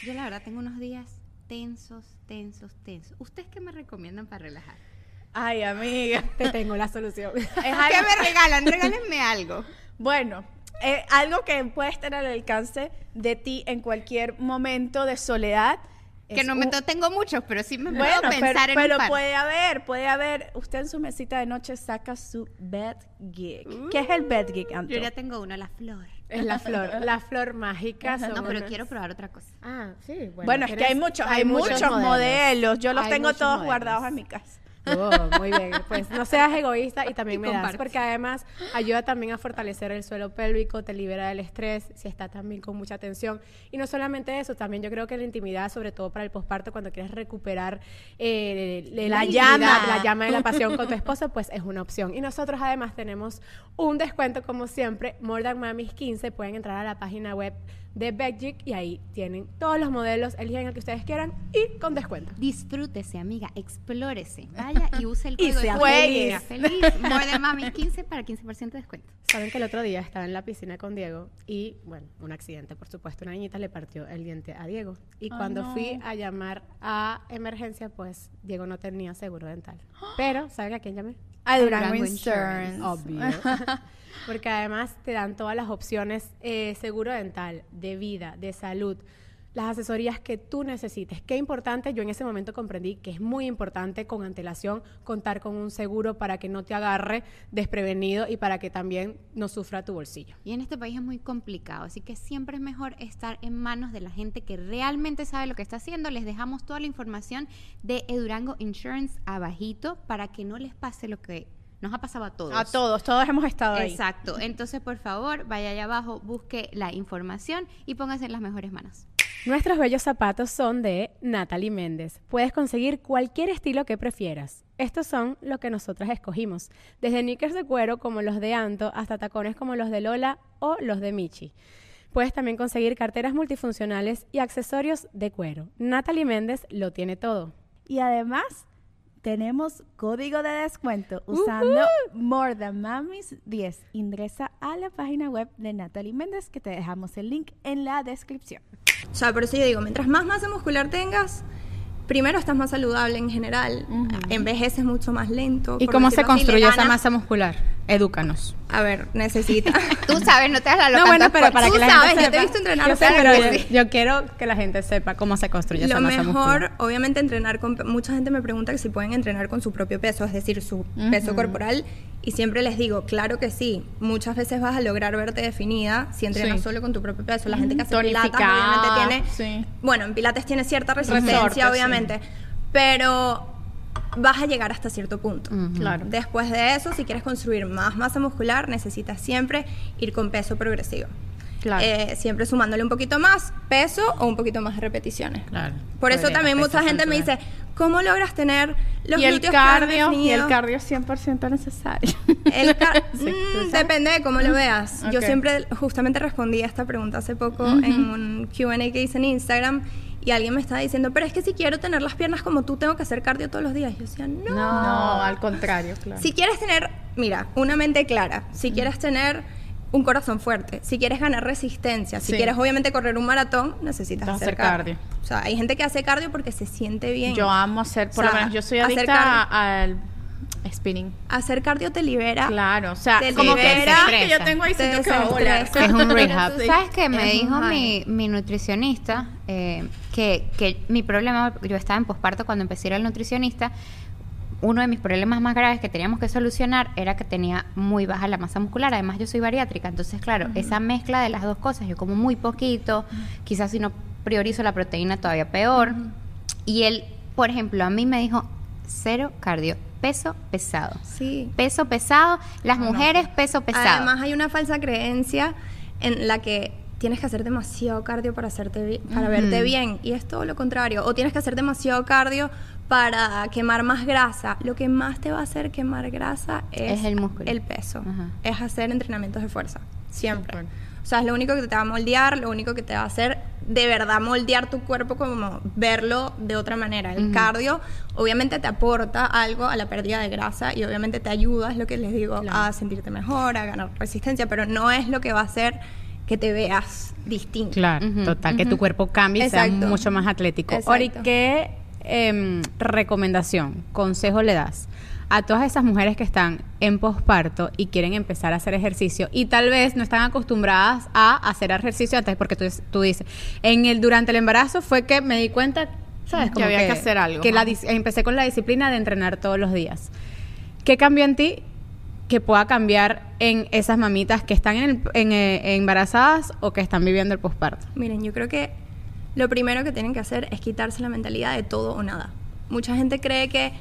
Yo la verdad tengo unos días tensos, tensos, tensos. ¿Ustedes qué me recomiendan para relajar? Ay, amiga. Te tengo la solución. Es ¿Qué algo- me regalan? Regálenme algo. Bueno, eh, algo que puede estar al alcance de ti en cualquier momento de soledad. Que no me un- tengo muchos, pero sí me Bueno, puedo pero, pensar en pero un par. puede haber, puede haber. Usted en su mesita de noche saca su bed gig. ¿Qué es el bed gig, Anto? Yo ya tengo uno, la flor. Es la flor, la flor mágica. son No, pero quiero probar otra cosa. Ah, sí. Bueno, Bueno, es que hay muchos, hay, muchos, modelos. Yo los Hay tengo todos modelos. guardados en mi casa. Oh, muy bien. Pues no seas egoísta y también Y me das, comparte. porque además ayuda también a fortalecer el suelo pélvico, te libera del estrés, si está también con mucha tensión. Y no solamente eso, también yo creo que la intimidad, sobre todo para el posparto, cuando quieres recuperar eh, La llama. la llama de la pasión con tu esposo, pues es una opción. Y nosotros además tenemos un descuento, como siempre, More Than Mamis 15. Pueden entrar a la página web de Beckjig y ahí tienen todos los modelos, eligen el que ustedes quieran y con descuento. Disfrútese, amiga, explórese. Vaya y use el Y código. sea de feliz. feliz. More de mami 15 para 15% de descuento. Saben que el otro día estaba en la piscina con Diego y, bueno, un accidente, por supuesto. Una niñita le partió el diente a Diego. Y cuando no. fui a llamar a emergencia, pues Diego no tenía seguro dental. Pero, ¿saben a quién llamé? A Durango Durango Insurance. Insurance. Obvio. Porque además te dan todas las opciones, eh, seguro dental, de vida, de salud, las asesorías que tú necesites. Qué importante, yo en ese momento comprendí que es muy importante con antelación contar con un seguro para que no te agarre desprevenido y para que también no sufra tu bolsillo. Y en este país es muy complicado, así que siempre es mejor estar en manos de la gente que realmente sabe lo que está haciendo. Les dejamos toda la información de Edurango Insurance abajito para que no les pase lo que nos ha pasado a todos. A todos, todos hemos estado ahí. Exacto. Entonces, por favor, vaya allá abajo, busque la información y póngase en las mejores manos. Nuestros bellos zapatos son de Natalie Méndez. Puedes conseguir cualquier estilo que prefieras. Estos son los que nosotras escogimos, desde knickers de cuero como los de Anto hasta tacones como los de Lola o los de Michi. Puedes también conseguir carteras multifuncionales y accesorios de cuero. Natalie Méndez lo tiene todo. Y además tenemos código de descuento usando More Than Mamis 10. Ingresa a la página web de Natalie Méndez que te dejamos el link en la descripción. O sea, por eso yo digo, mientras más masa muscular tengas, primero estás más saludable en general, envejeces mucho más lento. ¿Y cómo se le esa masa muscular? Edúcanos. A ver, necesita. Tú sabes, no te das la loca. No, bueno, pero para tú que la sabes, gente yo te he sepa. visto entrenar, Yo sé, pero yo, quiero que la gente sepa cómo se construye Lo esa masa mejor, muscular. obviamente, entrenar con. Mucha gente me pregunta que si pueden entrenar con su propio peso, es decir, su peso corporal. Y siempre les digo, claro que sí. Muchas veces vas a lograr verte definida si entrenas Sí. solo con tu propio peso. La gente que hace pilates, Tonificada, obviamente, tiene. sí. Bueno, en pilates tiene cierta resistencia, Resorte, sí. obviamente. Pero vas a llegar hasta cierto punto. Claro. Después de eso, si quieres construir más masa muscular, necesitas siempre ir con peso progresivo. Claro. Eh, siempre sumándole un poquito más peso o un poquito más de repeticiones. Claro. Por eso también mucha gente me dice. ¿cómo logras tener los y el cardio, y el definidos?" cardio es 100% necesario. El car- Sí, Mm, depende de cómo lo veas. Yo siempre justamente respondí a esta pregunta hace poco en un Q&A que hice en Instagram y alguien me estaba diciendo, pero es que si quiero tener las piernas como tú, tengo que hacer cardio todos los días. Yo decía, no. No, al contrario, claro. Si quieres tener, mira, una mente clara, si quieres tener un corazón fuerte, si quieres ganar resistencia, si Sí. quieres obviamente correr un maratón, necesitas hacer hacer cardio. cardio. O sea, hay gente que hace cardio porque se siente bien. Yo amo hacer, por O lo menos yo soy adicta al spinning. Hacer cardio te libera. Claro, o sea, Te como que libera, que yo tengo ahí te que. Es un rehab. tú sabes que me Es dijo mi, mi nutricionista eh, que, que mi problema, yo estaba en posparto cuando empecé a ir al nutricionista, uno de mis problemas más graves que teníamos que solucionar era que tenía muy baja la masa muscular, además yo soy bariátrica, entonces claro, esa mezcla de las dos cosas, yo como muy poquito, quizás si no priorizo la proteína todavía peor, y él, por ejemplo, a mí me dijo, cero cardio, peso pesado. Sí. Peso pesado, las mujeres peso pesado. Además hay una falsa creencia en la que tienes que hacer demasiado cardio para hacerte bi- para verte bien y es todo lo contrario o tienes que hacer demasiado cardio para quemar más grasa lo que más te va a hacer quemar grasa es, Es el músculo. el peso Ajá. es hacer entrenamientos de fuerza siempre. O sea es lo único que te va a moldear lo único que te va a hacer de verdad moldear tu cuerpo como verlo de otra manera. El cardio obviamente te aporta algo a la pérdida de grasa y obviamente te ayuda es lo que les digo a sentirte mejor a ganar resistencia pero no es lo que va a hacer que te veas distinto. Claro, total, que tu cuerpo cambie y sea mucho más atlético. Exacto. Ori, ¿qué em, recomendación, consejo le das a todas esas mujeres que están en posparto y quieren empezar a hacer ejercicio y tal vez no están acostumbradas a hacer ejercicio antes? Porque tú, tú dices, en el durante el embarazo fue que me di cuenta, ¿sabes? Que había que hacer algo, Que la empecé con la disciplina de entrenar todos los días. ¿Qué cambió en ti que pueda cambiar en esas mamitas que están en el- en, eh, embarazadas o que están viviendo el posparto? Miren, yo creo que lo primero que tienen que hacer es quitarse la mentalidad de todo o nada. Mucha gente cree que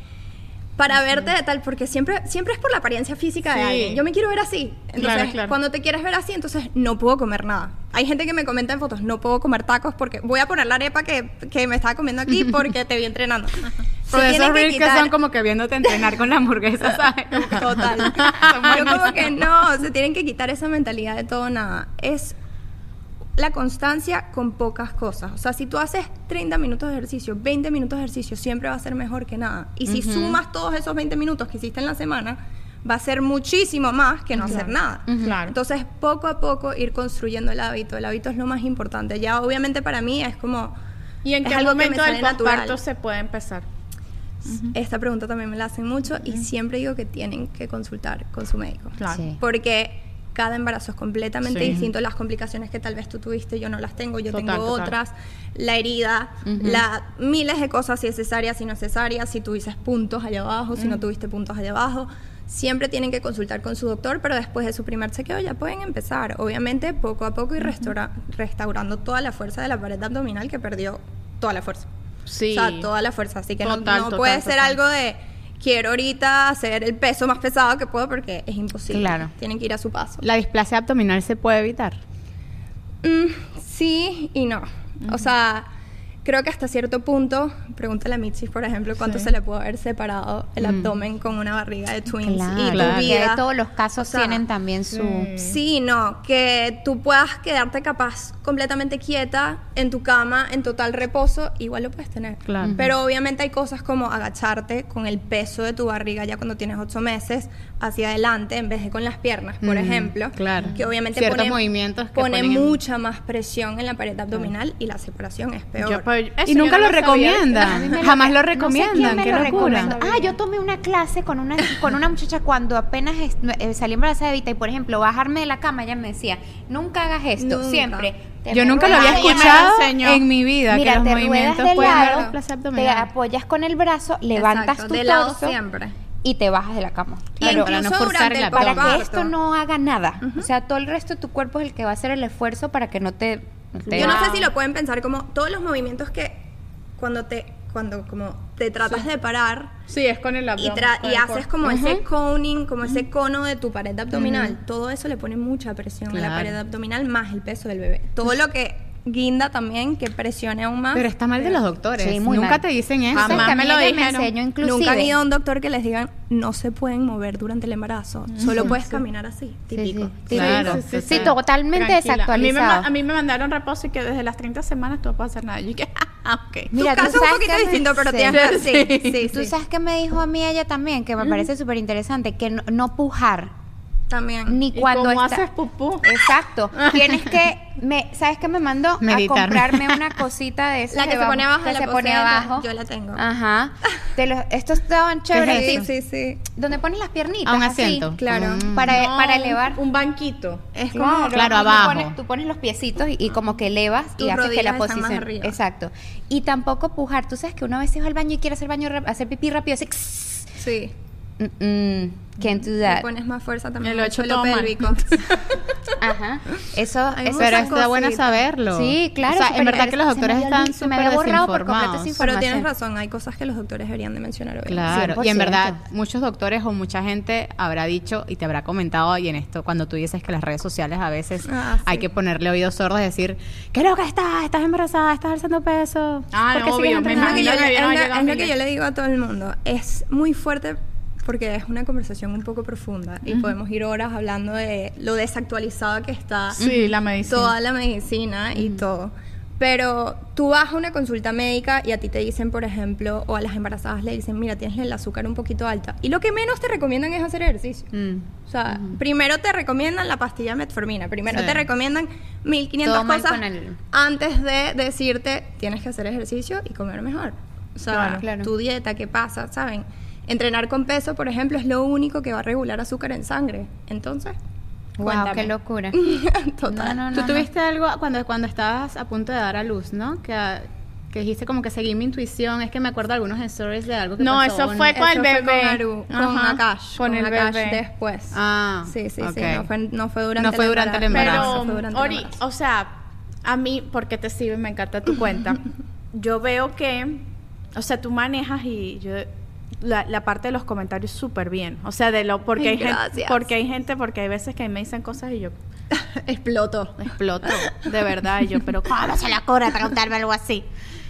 para verte de tal, porque siempre, siempre es por la apariencia física de Sí. alguien. Yo me quiero ver así. Entonces, Claro, claro. cuando te quieres ver así, entonces no puedo comer nada. Hay gente que me comenta en fotos, no puedo comer tacos porque voy a poner la arepa que, que me estaba comiendo aquí porque te vi entrenando. Se tienen esos reels que quitar- son como que viéndote entrenar con la hamburguesa, ¿sabes? Total. Yo como que no, se tienen que quitar esa mentalidad de todo nada. Es la constancia con pocas cosas. O sea, si tú haces 30 minutos de ejercicio, 20 minutos de ejercicio, siempre va a ser mejor que nada. Y si sumas todos esos 20 minutos que hiciste en la semana, va a ser muchísimo más que no hacer nada. Claro. Entonces, poco a poco ir construyendo el hábito. El hábito es lo más importante. Ya, obviamente, para mí es como... ¿Y en es qué algo momento del natural. posparto se puede empezar? Esta pregunta también me la hacen mucho y siempre digo que tienen que consultar con su médico. Claro. Sí. Porque cada embarazo es completamente Sí. distinto. Las complicaciones que tal vez tú tuviste, yo no las tengo, yo Total, tengo total. otras. La herida, la, miles de cosas, si es cesárea, si no es cesárea, si tuviste puntos allá abajo, si no tuviste puntos allá abajo. Siempre tienen que consultar con su doctor, pero después de su primer chequeo ya pueden empezar. Obviamente, poco a poco y restaura- restaurando toda la fuerza de la pared abdominal que perdió toda la fuerza. Sí. O sea, toda la fuerza. Así que no- Total, no, total, puede ser algo de quiero ahorita hacer el peso más pesado que puedo porque es imposible. Claro. Tienen que ir a su paso. ¿La displasia abdominal se puede evitar? Mm, sí y no. O sea, creo que hasta cierto punto, pregúntale a Mitzi, por ejemplo, cuánto se le puede haber separado el abdomen con una barriga de twins Claro, y tu claro. que vida. todos los casos O sea, tienen también su... Sí, no, que tú puedas quedarte capaz completamente quieta en tu cama, en total reposo, igual lo puedes tener. Claro. Pero obviamente hay cosas como agacharte con el peso de tu barriga ya cuando tienes ocho meses hacia adelante en vez de con las piernas, por Ujú, ejemplo. claro. Que obviamente Ciertos pone, movimientos que pone ponen mucha más presión en la pared abdominal y la separación es peor. Yo, pues, y nunca no lo sabía. Recomiendan. Lo Jamás lo no sé recomiendan. Qué lo locura. Ah, yo tomé una clase con una, con una muchacha cuando apenas eh, salí embarazada de Vita y, por ejemplo, bajarme de la cama, ella me decía, nunca hagas esto, Nunca. siempre. te Yo nunca lo había escuchado en mi vida. Mira, que los te ruedas movimientos de pueden lado, te apoyas con el brazo, levantas Exacto, tu de lado torso siempre. y te bajas de la cama. Claro, para no forzar para que esto no haga nada. O sea, todo el resto de tu cuerpo es el que va a hacer el esfuerzo para que no te... no te- Yo no sé si lo pueden pensar como todos los movimientos que cuando te cuando como te tratas de parar Sí, es con el y, abdomen. tra- con y el haces como ese coning, como ese cono de tu pared abdominal, todo eso le pone mucha presión a la pared abdominal más el peso del bebé. Todo lo que guinda también que presione aún más. Pero está mal de los doctores. Sí, muy Nunca mal. te dicen eso. ¿Sabes Jamás que a me mí lo ella dijeron. me enseñó inclusive. Nunca han ido a un doctor que les digan no se pueden mover durante el embarazo, solo puedes caminar así, Sí, típico. sí, sí, Claro, sí, sí, sí, sí. totalmente Tranquila. A mí, me, desactualizado. a mí me mandaron reposo y que desde las 30 semanas tú no puedes hacer nada. Y yo dije, ah, ok. Mira, tu tú caso es un sabes poquito que me- distinto, pero sí. tienes sí, sí, ¿Tú sí. sabes qué me dijo a mí ella también? Que me parece súper interesante, que no, no pujar. También. Ni ¿Y cuando cómo está- haces pupú? Exacto. Tienes que, me, ¿sabes qué me mandó? Meditar. A comprarme una cosita de esas La que se pone abajo que la se pone abajo. yo la tengo. Ajá. Te los, estos estaban chéveres. es Sí, sí, sí. Donde pones las piernitas. A un así, asiento. claro. Mm. Para, No, para elevar. Un banquito. Es como Claro, Claro, tú abajo. Pones, tú pones los piecitos y, y como que elevas y Tus haces que la están más posición. arriba. Exacto. Y tampoco pujar. Tú sabes que uno a veces va al baño y quiere hacer baño hacer pipí rápido, así. Sí. Mm, mm, can't do Le that. pones más fuerza también. Me suelo todo mal. pélvico. Ajá. Eso, eso Pero está bueno saberlo. Sí, claro. O sea, en verdad que los se me doctores había están me súper borrado por desinformados. Pero tienes razón, hay cosas que los doctores deberían de mencionar hoy. Claro, y en 100%. verdad muchos doctores o mucha gente habrá dicho y te habrá comentado y en esto cuando tú dices que las redes sociales a veces Ah, sí. hay que ponerle oídos sordos y decir, ¿qué loca estás? ¿Estás embarazada? ¿Estás alzando peso? Ah, ¿Por qué no, obvio, me Es lo, que entrenando?" yo, imagino que es no lo- llega es lo que yo le digo a todo el mundo. Es muy fuerte porque es una conversación un poco profunda y podemos ir horas hablando de lo desactualizada que está Sí, la medicina. toda la medicina y todo. Pero tú vas a una consulta médica y a ti te dicen, por ejemplo, o a las embarazadas le dicen, mira, tienes el azúcar un poquito alta. Y lo que menos te recomiendan es hacer ejercicio. Mm. O sea, primero te recomiendan la pastilla metformina, primero Sí. te recomiendan 1500 Todo cosas el- antes de decirte tienes que hacer ejercicio y comer mejor. O sea, Claro, claro. tu dieta, qué pasa, ¿saben? Entrenar con peso, por ejemplo, es lo único que va a regular azúcar en sangre. Entonces, Wow, cuéntame. qué locura. Total. No, no, Tú no, tuviste algo cuando, cuando estabas a punto de dar a luz, ¿no? Que, que dijiste como que seguí mi intuición. Es que me acuerdo de algunos stories de algo que No, pasó. eso un- fue con el Eso fue bebé. con Aru, con Ajá, Akash, con con, el Akash bebé. después. Ah, sí, sí, ok. sí, no fue, no fue durante No fue durante el embarazo. Pero, fue durante el Ori, embarazo. o sea, a mí, porque te sirve, me encanta tu cuenta. yo veo que, o sea, tú manejas y yo la, la parte de los comentarios súper bien. O sea, de lo porque Ay, hay gente, porque hay gente, porque hay veces que me dicen cosas y yo Exploto. exploto, de verdad, y yo, pero ¿cómo se la corre preguntarme algo así?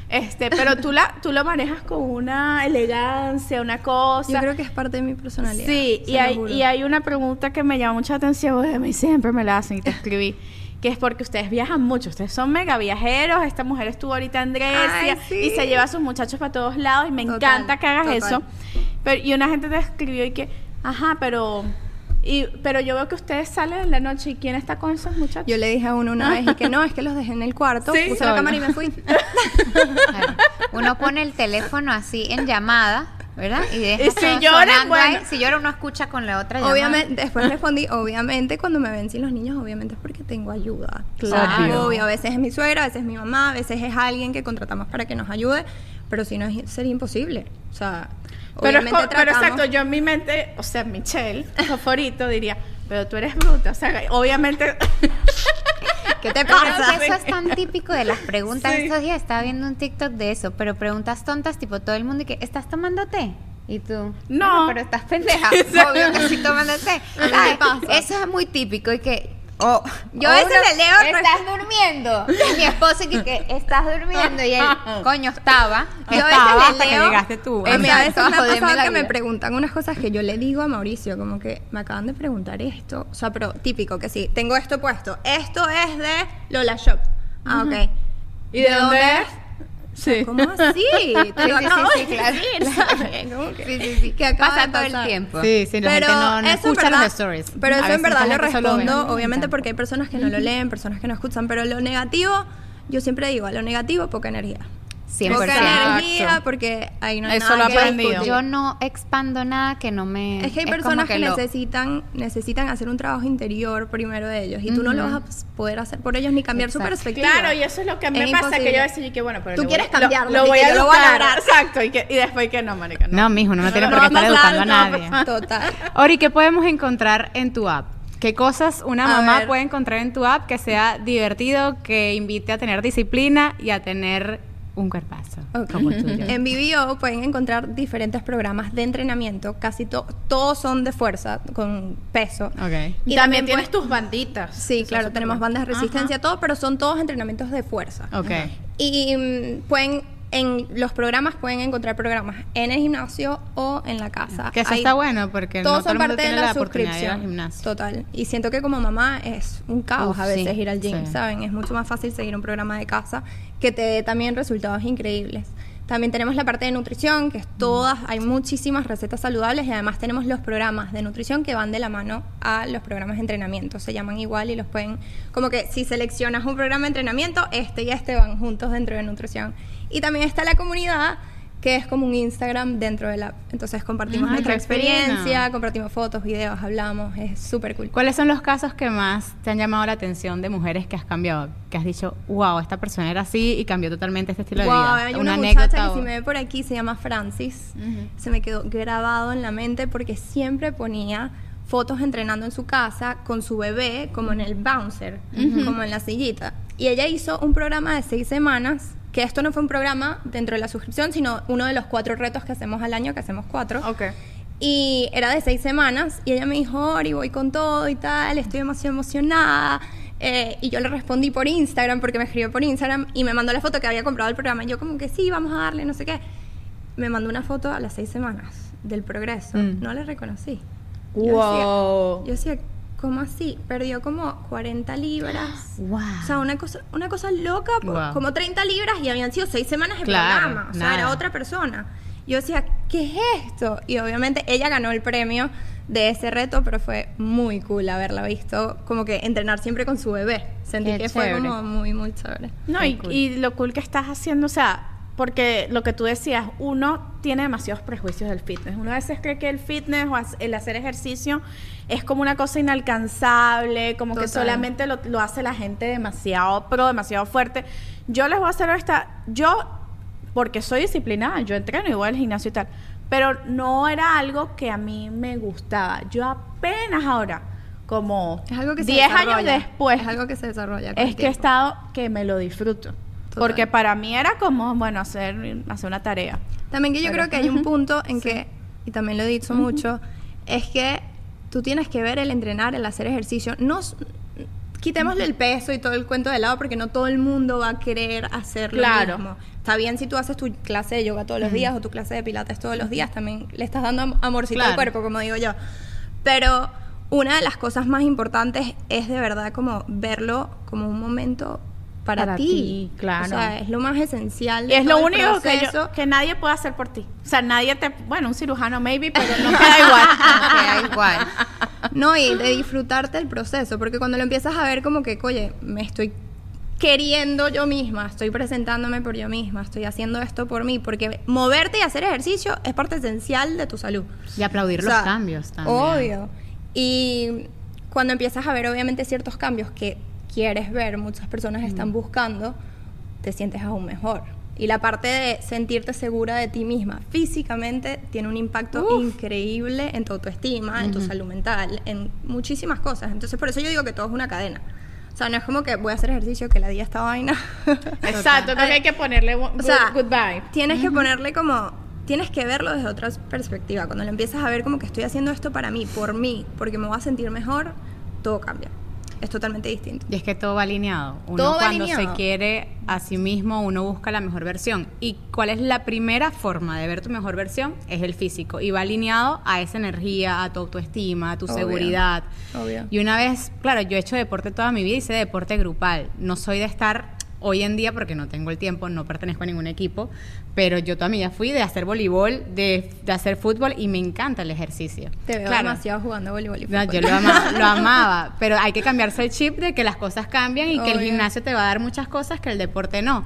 Este, pero tú la tú lo manejas con una elegancia, una cosa. Yo creo que es parte de mi personalidad. Sí, y hay, y hay una pregunta que me llama mucha atención, porque a mí siempre me la hacen y te escribí, que es porque ustedes viajan mucho, ustedes son mega viajeros, esta mujer estuvo ahorita en Grecia Ay, sí. y se lleva a sus muchachos para todos lados y me Total, encanta que hagas total. eso. Pero, y una gente te escribió y que, ajá, pero... Y, pero yo veo que ustedes salen en la noche y quién está con esos muchachos. Yo le dije a uno una vez y que no, es que los dejé en el cuarto, Sí. puse la cámara y me fui. Uno pone el teléfono así en llamada, ¿verdad? Y deja si lloran, bueno. Si llora uno escucha con la otra llamada. Obviamente, después respondí, obviamente cuando me ven sin los niños, obviamente es porque tengo ayuda. Claro. Obvio. Obvio, a veces es mi suegra, a veces es mi mamá, a veces es alguien que contratamos para que nos ayude, pero si no es, sería imposible. O sea, Pero, es pero exacto, yo en mi mente, o sea, Michelle, favorito, diría, pero tú eres bruta. O sea, obviamente. ¿Qué te pasa? que eso es tan típico de las preguntas. Sí. Estos días estaba viendo un TikTok de eso, pero preguntas tontas, tipo todo el mundo y que, ¿estás tomando té? Y tú, No. "Bueno, pero estás pendeja. Obvio que estoy tomando té. Eso es muy típico y que, oh, Yo a veces le leo- Estás durmiendo. Y mi esposo que, que estás durmiendo y él, coño, estaba. Yo a Estaba veces hasta le que leo, llegaste tú. A mí a veces me a ha pasado que me preguntan unas cosas que yo le digo a Mauricio, como que me acaban de preguntar esto. O sea, pero típico que sí, tengo esto puesto. Esto es de Lola Shop. Ah, ok. ¿Y de dónde es? Sí. ¿Cómo así? Te lo sí, acabo sí, de claro. Sí, sí, sí. que acaba Pasa todo el tiempo. Sí, sí, la pero gente no, no escucha verdad- los stories. Pero eso en verdad lo respondo, obviamente porque hay personas que no lo leen, personas que no escuchan, pero lo negativo, yo siempre digo, a lo negativo, poca energía. 100%. Poca Exacto. energía, porque ahí no hay Eso nada lo aprendido. Yo no expando nada que no me. Es que hay personas que, lo- necesitan necesitan hacer un trabajo interior primero de ellos y tú no lo vas a poder hacer por ellos ni cambiar su perspectiva. Claro, y eso es lo que a mí me pasa, que yo decía, que bueno, pero Tú quieres voy- cambiarlo, lo, voy a yo lo voy a educar, lograr. exacto, y, que, y después que no, marica, no. No, mijo, no tiene no por qué estar educando a no va a nadie. Total. Ori, ¿qué podemos encontrar en tu app? ¿Qué cosas una A mamá ver. puede encontrar en tu app que sea divertido, que invite a tener disciplina y a tener un cuerpazo como tuyo? En BBO pueden encontrar diferentes programas de entrenamiento, casi to- todos son de fuerza, con peso. Y también también tienes tus banditas. Sí, Eso claro, tenemos bandas de resistencia, todo, pero son todos entrenamientos de fuerza. Ok. Y mm, pueden, en los programas pueden encontrar programas en el gimnasio o en la casa. Que eso Hay- está bueno porque todos no todo son parte de la, la ir al suscripción. gimnasio. Total. Y siento que como mamá es un caos Uf, a veces sí, ir al gym, sí. ¿saben? Es mucho más fácil seguir un programa de casa que te dé también resultados increíbles. También tenemos la parte de nutrición, que es todas, hay muchísimas recetas saludables y además tenemos los programas de nutrición que van de la mano a los programas de entrenamiento. Se llaman igual y los pueden, como que si seleccionas un programa de entrenamiento, este y este van juntos dentro de nutrición. Y también está la comunidad que es como un Instagram dentro de la... Entonces compartimos Ay, nuestra experiencia, compartimos fotos, videos, hablamos, es súper cool. ¿Cuáles son los casos que más te han llamado la atención de mujeres que has cambiado? Que has dicho, wow, esta persona era así y cambió totalmente este estilo Wow, de vida. hay una, muchacha que o- si me ve por aquí se llama Francis. Se me quedó grabado en la mente porque siempre ponía fotos entrenando en su casa con su bebé como en el bouncer, como en la sillita. Y ella hizo un programa de seis semanas, que esto no fue un programa dentro de la suscripción, sino uno de los cuatro retos que hacemos al año, que hacemos cuatro. Ok. Y era de seis semanas y ella me dijo, Ori, voy con todo y tal, estoy demasiado emocionada. Eh, y yo le respondí por Instagram porque me escribió por Instagram y me mandó la foto que había comprado el programa. Y yo como que sí, vamos a darle, no sé qué. Me mandó una foto a las seis semanas del progreso. Mm. No la reconocí. Yo Wow. decía- Yo decía, ¿cómo así? Perdió como 40 libras. Wow. O sea, una cosa, una cosa loca, Wow. como 30 libras y habían sido seis semanas de Claro, programa. O sea, nada. era otra persona. Yo decía, ¿qué es esto? Y obviamente ella ganó el premio de ese reto, pero fue muy cool haberla visto, como que entrenar siempre con su bebé. Sentí Qué que fue como muy, muy chévere. No, y, y lo cool que estás haciendo, o sea, porque lo que tú decías, uno tiene demasiados prejuicios del fitness. Uno a veces cree que el fitness o el hacer ejercicio es como una cosa inalcanzable, como que solamente lo, lo hace la gente demasiado pro, demasiado fuerte. Yo les voy a hacer esta, yo, porque soy disciplinada, yo entreno y voy al gimnasio y tal, pero no era algo que a mí me gustaba. Yo apenas ahora, como Es algo que se 10 años después, Es algo que se desarrolla. con es el que he estado que me lo disfruto. Total. Porque para mí era como, bueno, hacer, hacer una tarea. También que yo Pero- creo que hay un punto en que, y también lo he dicho mucho, es que tú tienes que ver el entrenar, el hacer ejercicio. No, quitémosle el peso y todo el cuento de lado porque no todo el mundo va a querer hacer lo Claro. mismo. Está bien si tú haces tu clase de yoga todos los días o tu clase de pilates todos los días, también le estás dando am- amorcito al cuerpo, como digo yo. Pero una de las cosas más importantes es de verdad como verlo como un momento para, Para ti. ti, claro. O sea, es lo más esencial. Y de es lo todo único que, yo- proceso. que nadie puede hacer por ti. O sea, nadie te... Bueno, un cirujano maybe, pero no queda igual. queda igual. No, y de disfrutarte el proceso, porque cuando lo empiezas a ver como que, oye, me estoy queriendo yo misma, estoy presentándome por yo misma, estoy haciendo esto por mí, porque moverte y hacer ejercicio es parte esencial de tu salud. Y aplaudir O los cambios también. Obvio. Y cuando empiezas a ver obviamente ciertos cambios que quieres ver, muchas personas están buscando, te sientes aún mejor. Y la parte de sentirte segura de ti misma físicamente tiene un impacto increíble en tu autoestima, en tu salud mental, en muchísimas cosas. Entonces, por eso yo digo que todo es una cadena. O sea, no es como que voy a hacer ejercicio, que la día esta vaina. Exacto, creo que hay que ponerle good, O sea, goodbye. tienes que ponerle como, tienes que verlo desde otra perspectiva. Cuando lo empiezas a ver como que estoy haciendo esto para mí, por mí, porque me voy a sentir mejor, todo cambia. Es totalmente distinto. Y es que todo va alineado. Uno Todo cuando alineado. se quiere a sí mismo, uno busca la mejor versión. ¿Y cuál es la primera forma de ver tu mejor versión? Es el físico. Y va alineado a esa energía, a tu autoestima, a tu Obvio. seguridad. Obvio. Y una vez, claro, yo he hecho deporte toda mi vida y hice deporte grupal. No soy de estar hoy en día porque no tengo el tiempo, no pertenezco a ningún equipo, pero yo toda mi vida fui de hacer voleibol, de, de hacer fútbol y me encanta el ejercicio. Te veo Claro. demasiado jugando voleibol y No, fútbol. yo lo amaba, lo amaba, pero hay que cambiarse el chip de que las cosas cambian y que el gimnasio te va a dar muchas cosas que el deporte no.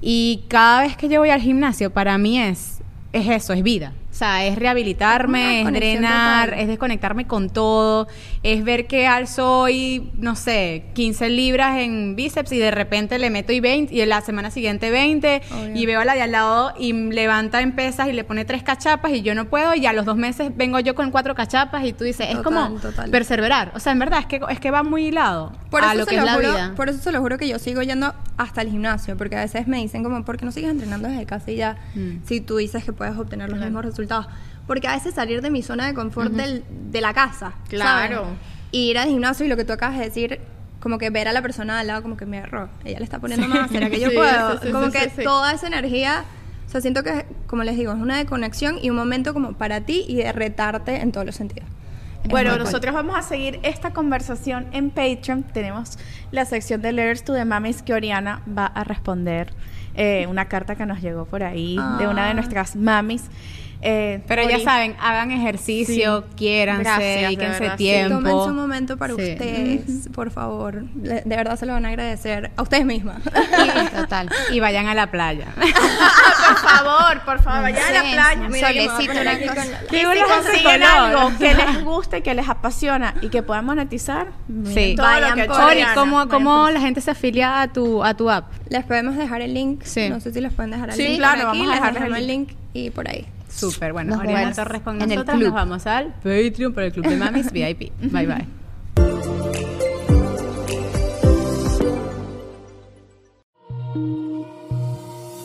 Y cada vez que yo voy al gimnasio, para mí es, es eso, es vida. O sea, es rehabilitarme, es drenar, total. es desconectarme con todo, es ver que alzo hoy, no sé, 15 libras en bíceps y de repente le meto y 20 y en la semana siguiente 20 Obvio. y veo a la de al lado y levanta en pesas y le pone tres cachapas y yo no puedo y a los dos meses vengo yo con cuatro cachapas y tú dices, es como total. perseverar. O sea, en verdad es que, es que va muy hilado Por a eso, lo que es lo la juro, vida. por eso se lo juro que yo sigo yendo hasta el gimnasio, porque a veces me dicen como, ¿por qué no sigues entrenando desde casa y ya? Mm. Si tú dices que puedes obtener los mismos resultados. Porque a veces salir de mi zona de confort del- de la casa. Claro. ¿sabes? Y ir al gimnasio y lo que tú acabas de decir, como que ver a la persona al lado, como que me erró. Ella le está poniendo más, ¿será que yo Sí, puedo? sí, sí, como sí, que sí, sí. toda esa energía, o sea, siento que, como les digo, es una desconexión y un momento como para ti y de retarte en todos los sentidos. Bueno, nosotros vamos a seguir esta conversación en Patreon. Tenemos la sección de Letters to the Mamis que Oriana va a responder eh, una carta que nos llegó por ahí de una de Ah. nuestras mamis. Eh, Pero ya saben, hagan ejercicio, Sí. de dedíquense verdad, sí. tiempo. Tomen su momento para Sí. ustedes, por favor. Le- De verdad se lo van a agradecer a ustedes mismas. Y, total. Y vayan a la playa. por favor, por favor, vayan a la Sí, playa. Mira que solecito, una aquí cosa. con la- Y ¿Qué si consiguen algo que les guste, que les apasiona y que puedan monetizar, Sí. todo lo Vayan que ha hecho por- Oriana. ¿cómo, Vayan cómo por- la gente se afilia a tu, a tu app? Les podemos dejar el link. Sí. No sé si les pueden dejar el Sí, link. claro, por aquí, vamos a les dejarles el el link y por ahí. Súper, bueno. Nos Oriana vemos Torres con en el nosotras. club. Nos vamos al Patreon por el Club de Mamis VIP. Bye, bye.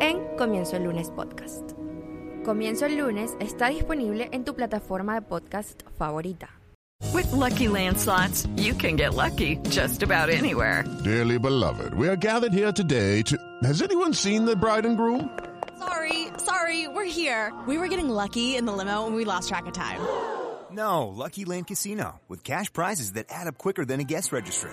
en Comienzo el lunes podcast. Comienzo el lunes está disponible en tu plataforma de podcast favorita. With Lucky Land slots, you can get lucky just about anywhere. Dearly beloved, we are gathered here today to. Has anyone seen the bride and groom? Sorry, sorry, we're here. We were getting lucky in the limo and we lost track of time. No, Lucky Land Casino, with cash prizes that add up quicker than a guest registry.